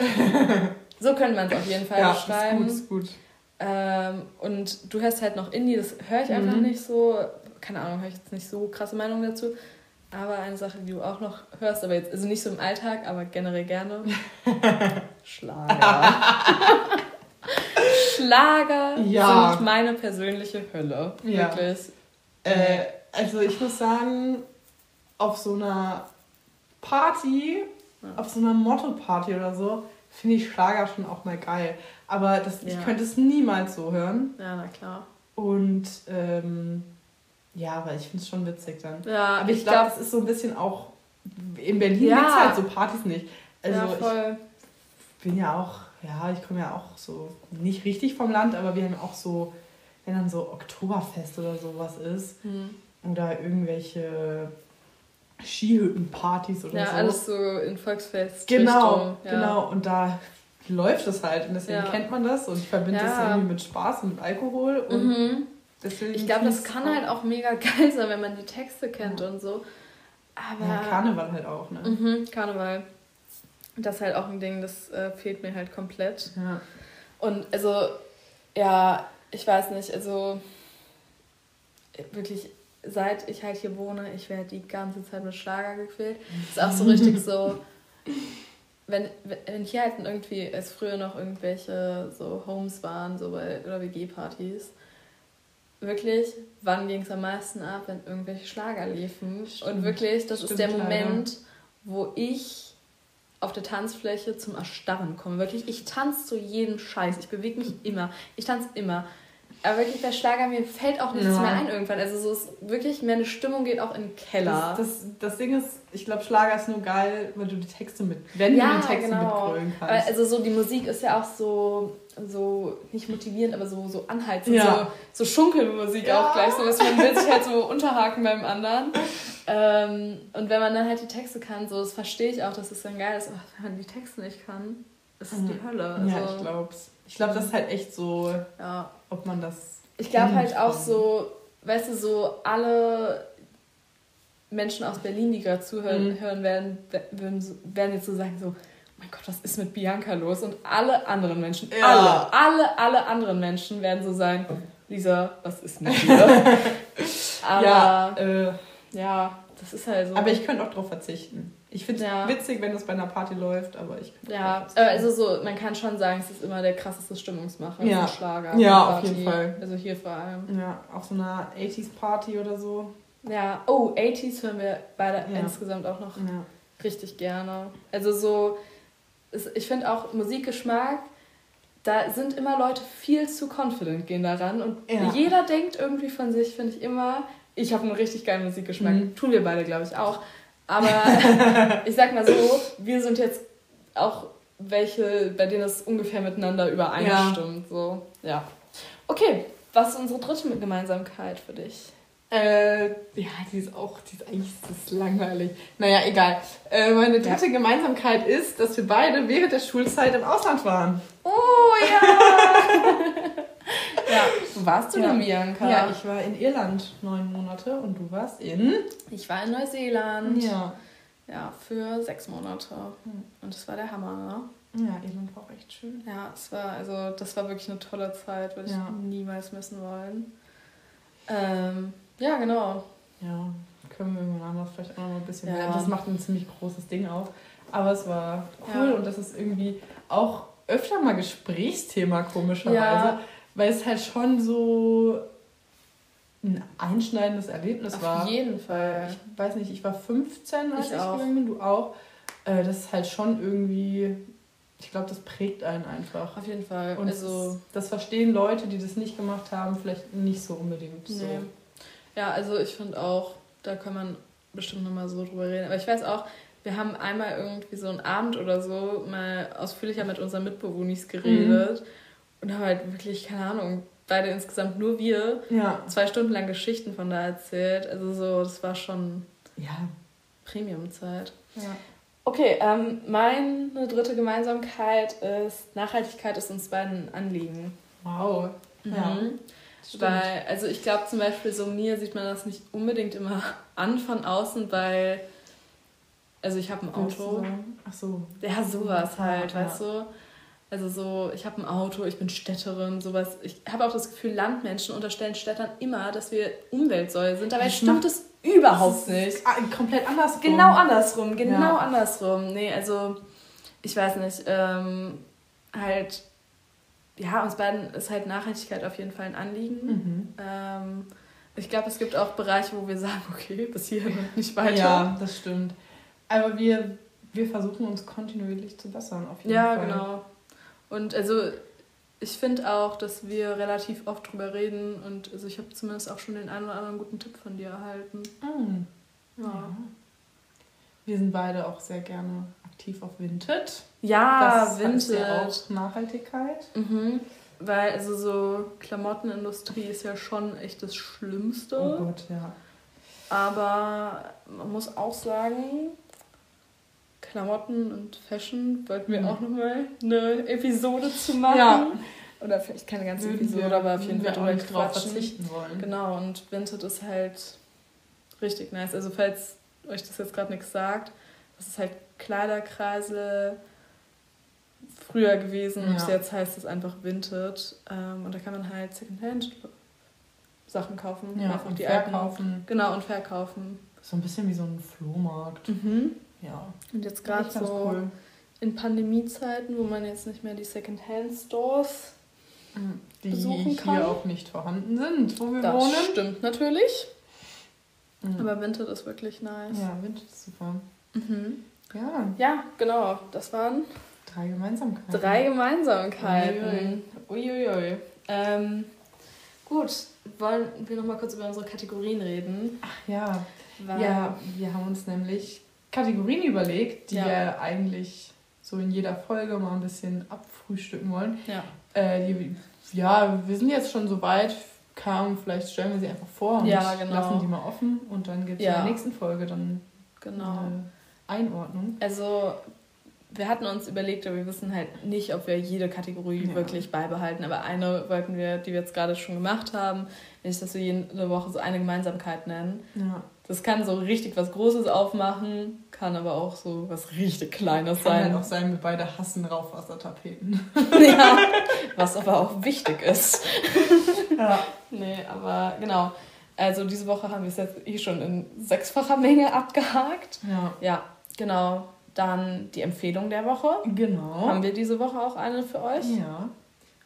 (laughs) so könnte man es auf jeden Fall ja, beschreiben. Ist gut, ist gut. Ähm, und du hörst halt noch Indie, das höre ich einfach mhm. nicht so. Keine Ahnung, habe ich jetzt nicht so krasse Meinung dazu. Aber eine Sache, die du auch noch hörst, aber jetzt, also nicht so im Alltag, aber generell gerne. (laughs) Schlager. Schlager ja. sind meine persönliche Hölle. Ja. Wirklich. Äh, also ich muss sagen, auf so einer Party, ja. auf so einer Motto-Party oder so, finde ich Schlager schon auch mal geil. Aber das, ja. ich könnte es niemals so hören. Ja, na klar. Und ähm, Ja, aber ich finde es schon witzig dann. Ja, aber ich, ich glaube, glaub- das ist so ein bisschen auch. In Berlin Ja. gibt es halt so Partys nicht. Also ja, voll. ich bin ja auch, ja, ich komme ja auch so nicht richtig vom Land, aber wir haben auch so, wenn dann so Oktoberfest oder sowas ist Hm. oder irgendwelche Skihüttenpartys oder Ja, so. alles so in Volksfest. Genau, ja. genau. Und da läuft es halt und deswegen Ja. kennt man das und ich verbinde das Ja. irgendwie mit Spaß und mit Alkohol und Mhm. deswegen. Ich glaube, das kann auch- halt auch mega (laughs) geil sein, wenn man die Texte kennt und so. Aber. Ja, Karneval halt auch, ne? Mhm, Karneval. Das ist halt auch ein Ding, das äh, fehlt mir halt komplett. Ja. Und also, ja, ich weiß nicht, also wirklich, seit ich halt hier wohne, ich werde die ganze Zeit mit Schlager gequält. Ist auch so richtig so, wenn, wenn hier halt irgendwie, als früher noch irgendwelche so Homes waren, so bei, oder WG-Partys, wirklich, wann ging es am meisten ab, wenn irgendwelche Schlager liefen? Stimmt. Und wirklich, das ist der Stimmt leider. Moment, wo ich auf der Tanzfläche zum Erstarren komme. Wirklich, ich tanze zu jedem Scheiß. Ich bewege mich immer. Ich tanze immer. Aber wirklich bei Schlager, mir fällt auch nichts Ja. mehr ein irgendwann. Also so ist wirklich, meine Stimmung geht auch in den Keller. Das, das, das Ding ist, ich glaube, Schlager ist nur geil, wenn du die Texte mit, wenn du die Texte mitgrölen Aber kannst. Also so die Musik ist ja auch so, so nicht motivierend, aber so, so anhaltend. Ja. So, so Schunkelmusik Ja. auch gleich. So, was man will sich halt so unterhaken beim anderen. Ähm, und wenn man dann halt die Texte kann, so das verstehe ich auch, dass es dann geil ist. Aber wenn man die Texte nicht kann, ist es Mhm. die Hölle. Also, ja, ich glaub's. Ich glaube, das ist halt echt so, ja. ob man das. Ich glaube halt auch so, weißt du, so alle Menschen aus Berlin, die gerade zuhören Mhm. hören werden, werden, jetzt so sagen, so, mein Gott, was ist mit Bianca los? Und alle anderen Menschen, Ja. alle, alle, alle anderen Menschen werden so sagen, Lisa, was ist mit dir? (laughs) Aber ja, ja, äh, das ist halt so. aber ich könnte auch drauf verzichten. Ich finde es Ja. witzig, wenn das bei einer Party läuft, aber ich könnte ja, also so, man kann schon sagen, es ist immer der krasseste Stimmungsmacher Ja. für Schlager. Ja, auf jeden Fall. Also hier vor allem. Ja, auf so einer 80s-Party oder so. Ja, oh, 80s hören wir beide Ja. insgesamt auch noch Ja. richtig gerne. Also so, ich finde auch Musikgeschmack, da sind immer Leute viel zu confident gehen daran und Ja. jeder denkt irgendwie von sich, finde ich immer, ich habe einen richtig geilen Musikgeschmack. Mhm. Tun wir beide, glaube ich, auch. Aber (laughs) ich sag mal so, wir sind jetzt auch welche, bei denen es ungefähr miteinander übereinstimmt. So, ja. Okay, was ist unsere dritte Gemeinsamkeit für dich? Äh, ja, die ist auch, die ist eigentlich das ist langweilig. Naja, egal. Äh, meine dritte Gemeinsamkeit ist, dass wir beide während der Schulzeit im Ausland waren. Oh ja! (laughs) ja, wo warst du Ja. denn, Bianca? Ja, ich war in Irland neun Monate und du warst in. Ich war in Neuseeland. Ja. Ja, für sechs Monate. Hm. Und das war der Hammer, ne? Ja, Irland war auch echt schön. Ja, es war, also, das war wirklich eine tolle Zeit, würde ich Ja. niemals missen wollen. Ähm, ja, genau. Ja, können wir irgendwann anders vielleicht auch noch mal ein bisschen Ja. mehr. Das macht ein ziemlich großes Ding auf. Aber es war cool Ja. und das ist irgendwie auch öfter mal Gesprächsthema, komischerweise. Ja. Weil es halt schon so ein einschneidendes Erlebnis Auf war. jeden Fall. Ich weiß nicht, ich war 15, als Ich ich, gegangen bin, du auch. Äh, das ist halt schon irgendwie, ich glaube, das prägt einen einfach. Auf jeden Fall. Und also, das, das verstehen Leute, die das nicht gemacht haben, vielleicht nicht so unbedingt so. Ja, also ich finde auch, da kann man bestimmt nochmal so drüber reden. Aber ich weiß auch, wir haben einmal irgendwie so einen Abend oder so mal ausführlicher mit unseren Mitbewohnern geredet und haben halt wirklich, keine Ahnung, beide insgesamt nur wir Ja. zwei Stunden lang Geschichten von da erzählt. Also so, das war schon Ja. Premium-Zeit. ja. Okay, ähm, meine dritte Gemeinsamkeit ist, Nachhaltigkeit ist uns beiden ein Anliegen. Wow. Ja. Stimmt. Weil, also ich glaube zum Beispiel, so mir sieht man das nicht unbedingt immer (laughs) an von außen, weil, also ich habe ein Auto. Ach so. Ja, sowas halt, Ja, weißt du? Also so, ich habe ein Auto, ich bin Städterin, sowas. Ich habe auch das Gefühl, Landmenschen unterstellen Städtern immer, dass wir Umweltsäule sind. Dabei Das stimmt es überhaupt nicht. ah, Komplett andersrum. Genau andersrum, genau Ja. andersrum. Nee, also ich weiß nicht, ähm, halt, ja, uns beiden ist halt Nachhaltigkeit auf jeden Fall ein Anliegen. Mhm. Ähm, ich glaube, es gibt auch Bereiche, wo wir sagen, okay, bis hier nicht weiter. Ja, das stimmt. Aber wir, wir versuchen uns kontinuierlich zu bessern, auf jeden Ja, Fall. genau. Und also ich finde auch, dass wir relativ oft drüber reden und also ich habe zumindest auch schon den einen oder anderen guten Tipp von dir erhalten. Mm. Ja. ja. Wir sind beide auch sehr gerne aktiv auf Vinted. Ja, das Vinted. Ja auch Nachhaltigkeit. Mhm. Weil also so Klamottenindustrie ist ja schon echt das Schlimmste. Oh Gott, ja. Aber man muss auch sagen, Klamotten und Fashion wollten wir mhm. auch nochmal eine Episode zu machen. Ja. Oder vielleicht keine ganze Würden Episode, wir, aber auf jeden Fall drüber drauf verzichten wollen. Genau, und Vinted ist halt richtig nice. Also falls euch das jetzt gerade nichts sagt, das ist halt Kleiderkreisel früher gewesen ja. und jetzt heißt es einfach Vinted. Ähm, und da kann man halt Secondhand Sachen kaufen. Ja, und die verkaufen. Alten. Genau, und verkaufen. So ein bisschen wie so ein Flohmarkt. Mhm. Ja. Und jetzt gerade so cool. in Pandemiezeiten, wo man jetzt nicht mehr die Secondhand-Stores mhm. die besuchen kann. Die hier auch nicht vorhanden sind, wo wir das wohnen. Das stimmt natürlich. Mhm. Aber Vinted ist wirklich nice. Ja, Vinted ist super. Mhm. Ja. Ja, genau. Das waren drei Gemeinsamkeiten. Drei Gemeinsamkeiten. Uiuiui. Ui, ui. Ähm, gut, wollen wir noch mal kurz über unsere Kategorien reden? Ach ja. Weil ja, wir haben uns nämlich Kategorien überlegt, die ja. wir eigentlich so in jeder Folge mal ein bisschen abfrühstücken wollen. Ja. Äh, die, ja, wir sind jetzt schon so weit, kam, vielleicht stellen wir sie einfach vor und ja, genau. lassen die mal offen und dann gibt es ja. in der nächsten Folge dann genau. eine Einordnung. Also wir hatten uns überlegt, aber wir wissen halt nicht, ob wir jede Kategorie ja. wirklich beibehalten. Aber eine wollten wir, die wir jetzt gerade schon gemacht haben, ist, dass wir jede Woche so eine Gemeinsamkeit nennen. Ja. Das kann so richtig was Großes aufmachen, kann aber auch so was richtig Kleines kann sein. Kann halt auch sein, wir beide hassen Rauchwassertapeten. (laughs) ja, was aber auch wichtig ist. (laughs) ja. Nee, aber genau. Also diese Woche haben wir es jetzt eh schon in sechsfacher Menge abgehakt. Ja. Ja, genau. Dann die Empfehlung der Woche. Genau. Haben wir diese Woche auch eine für euch? Ja.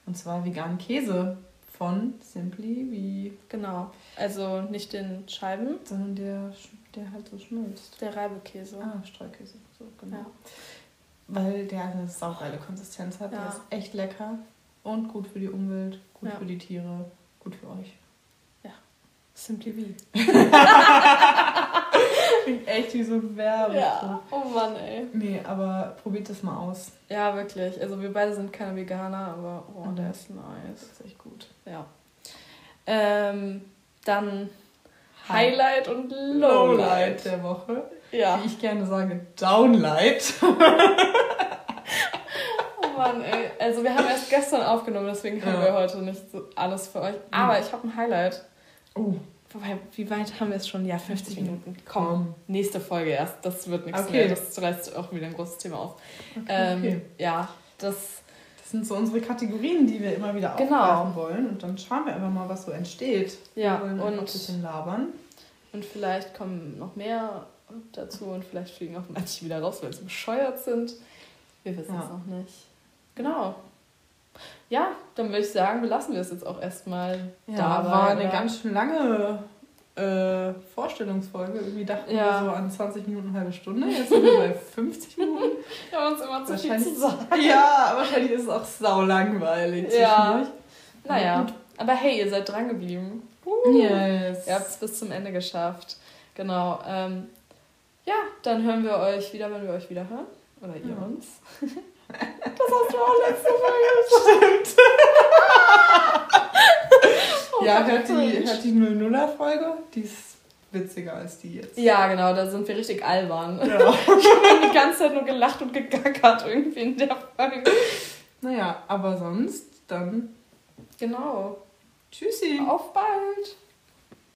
Und zwar veganen Käse von Simply wie. Genau. Also nicht den Scheiben, sondern der, der halt so schmilzt. Der Reibekäse. Ah, Streukäse. So, genau. Ja. Weil der eine saugeile Konsistenz hat. Ja. Der ist echt lecker und gut für die Umwelt, gut ja. für die Tiere, gut für euch. Ja. Simply wie. (laughs) Klingt echt wie so ein Werbung. Ja. Oh Mann, ey. Nee, aber probiert das mal aus. Ja, wirklich. Also wir beide sind keine Veganer, aber oh, mhm. der ist nice. Das ist echt gut. Ja. Ähm, dann Highlight und Lowlight der Woche. Ja. Wie ich gerne sage, Downlight. oh Mann, ey. Also wir haben erst gestern aufgenommen, deswegen haben ja. wir heute nicht so alles für euch. Aber ich habe ein Highlight. Oh. Wobei, wie weit haben wir es schon? Ja, 50 Minuten. Komm, nächste Folge erst. Das wird nichts okay. mehr. Das reißt auch wieder ein großes Thema auf. Okay, ähm, okay. Ja, das sind so unsere Kategorien, die wir immer wieder genau. aufgreifen wollen. Und dann schauen wir einfach mal, was so entsteht. Ja, wir wollen und ein bisschen labern. Und vielleicht kommen noch mehr dazu und vielleicht fliegen auch manche wieder raus, weil sie bescheuert sind. Wir wissen ja. es noch nicht. Genau. Ja, dann würde ich sagen, belassen wir es jetzt auch erstmal ja, dabei. war eine ganz schön lange äh, Vorstellungsfolge. Irgendwie dachten ja. wir so an 20 Minuten, eine halbe Stunde. Jetzt sind wir bei (laughs) 50 Minuten. wir haben uns immer zu viel zu sagen. Ja, wahrscheinlich ist es auch sau langweilig ja. Naja, aber hey, ihr seid dran geblieben. Uh. Yes. Ihr habt es bis zum Ende geschafft. Genau. Ähm, ja, dann hören wir euch wieder, wenn wir euch wieder hören. Oder ihr ja. uns. (laughs) Das hast du auch letzte Mal (laughs) gesagt. (laughs) oh, ja, hört die, hört die 00er-Folge. Die ist witziger als die jetzt. Ja, genau, da sind wir richtig albern. Ja. (laughs) ich habe die ganze Zeit nur gelacht und gegackert irgendwie in der Folge. Naja, aber sonst dann. Genau. Tschüssi. Auf bald.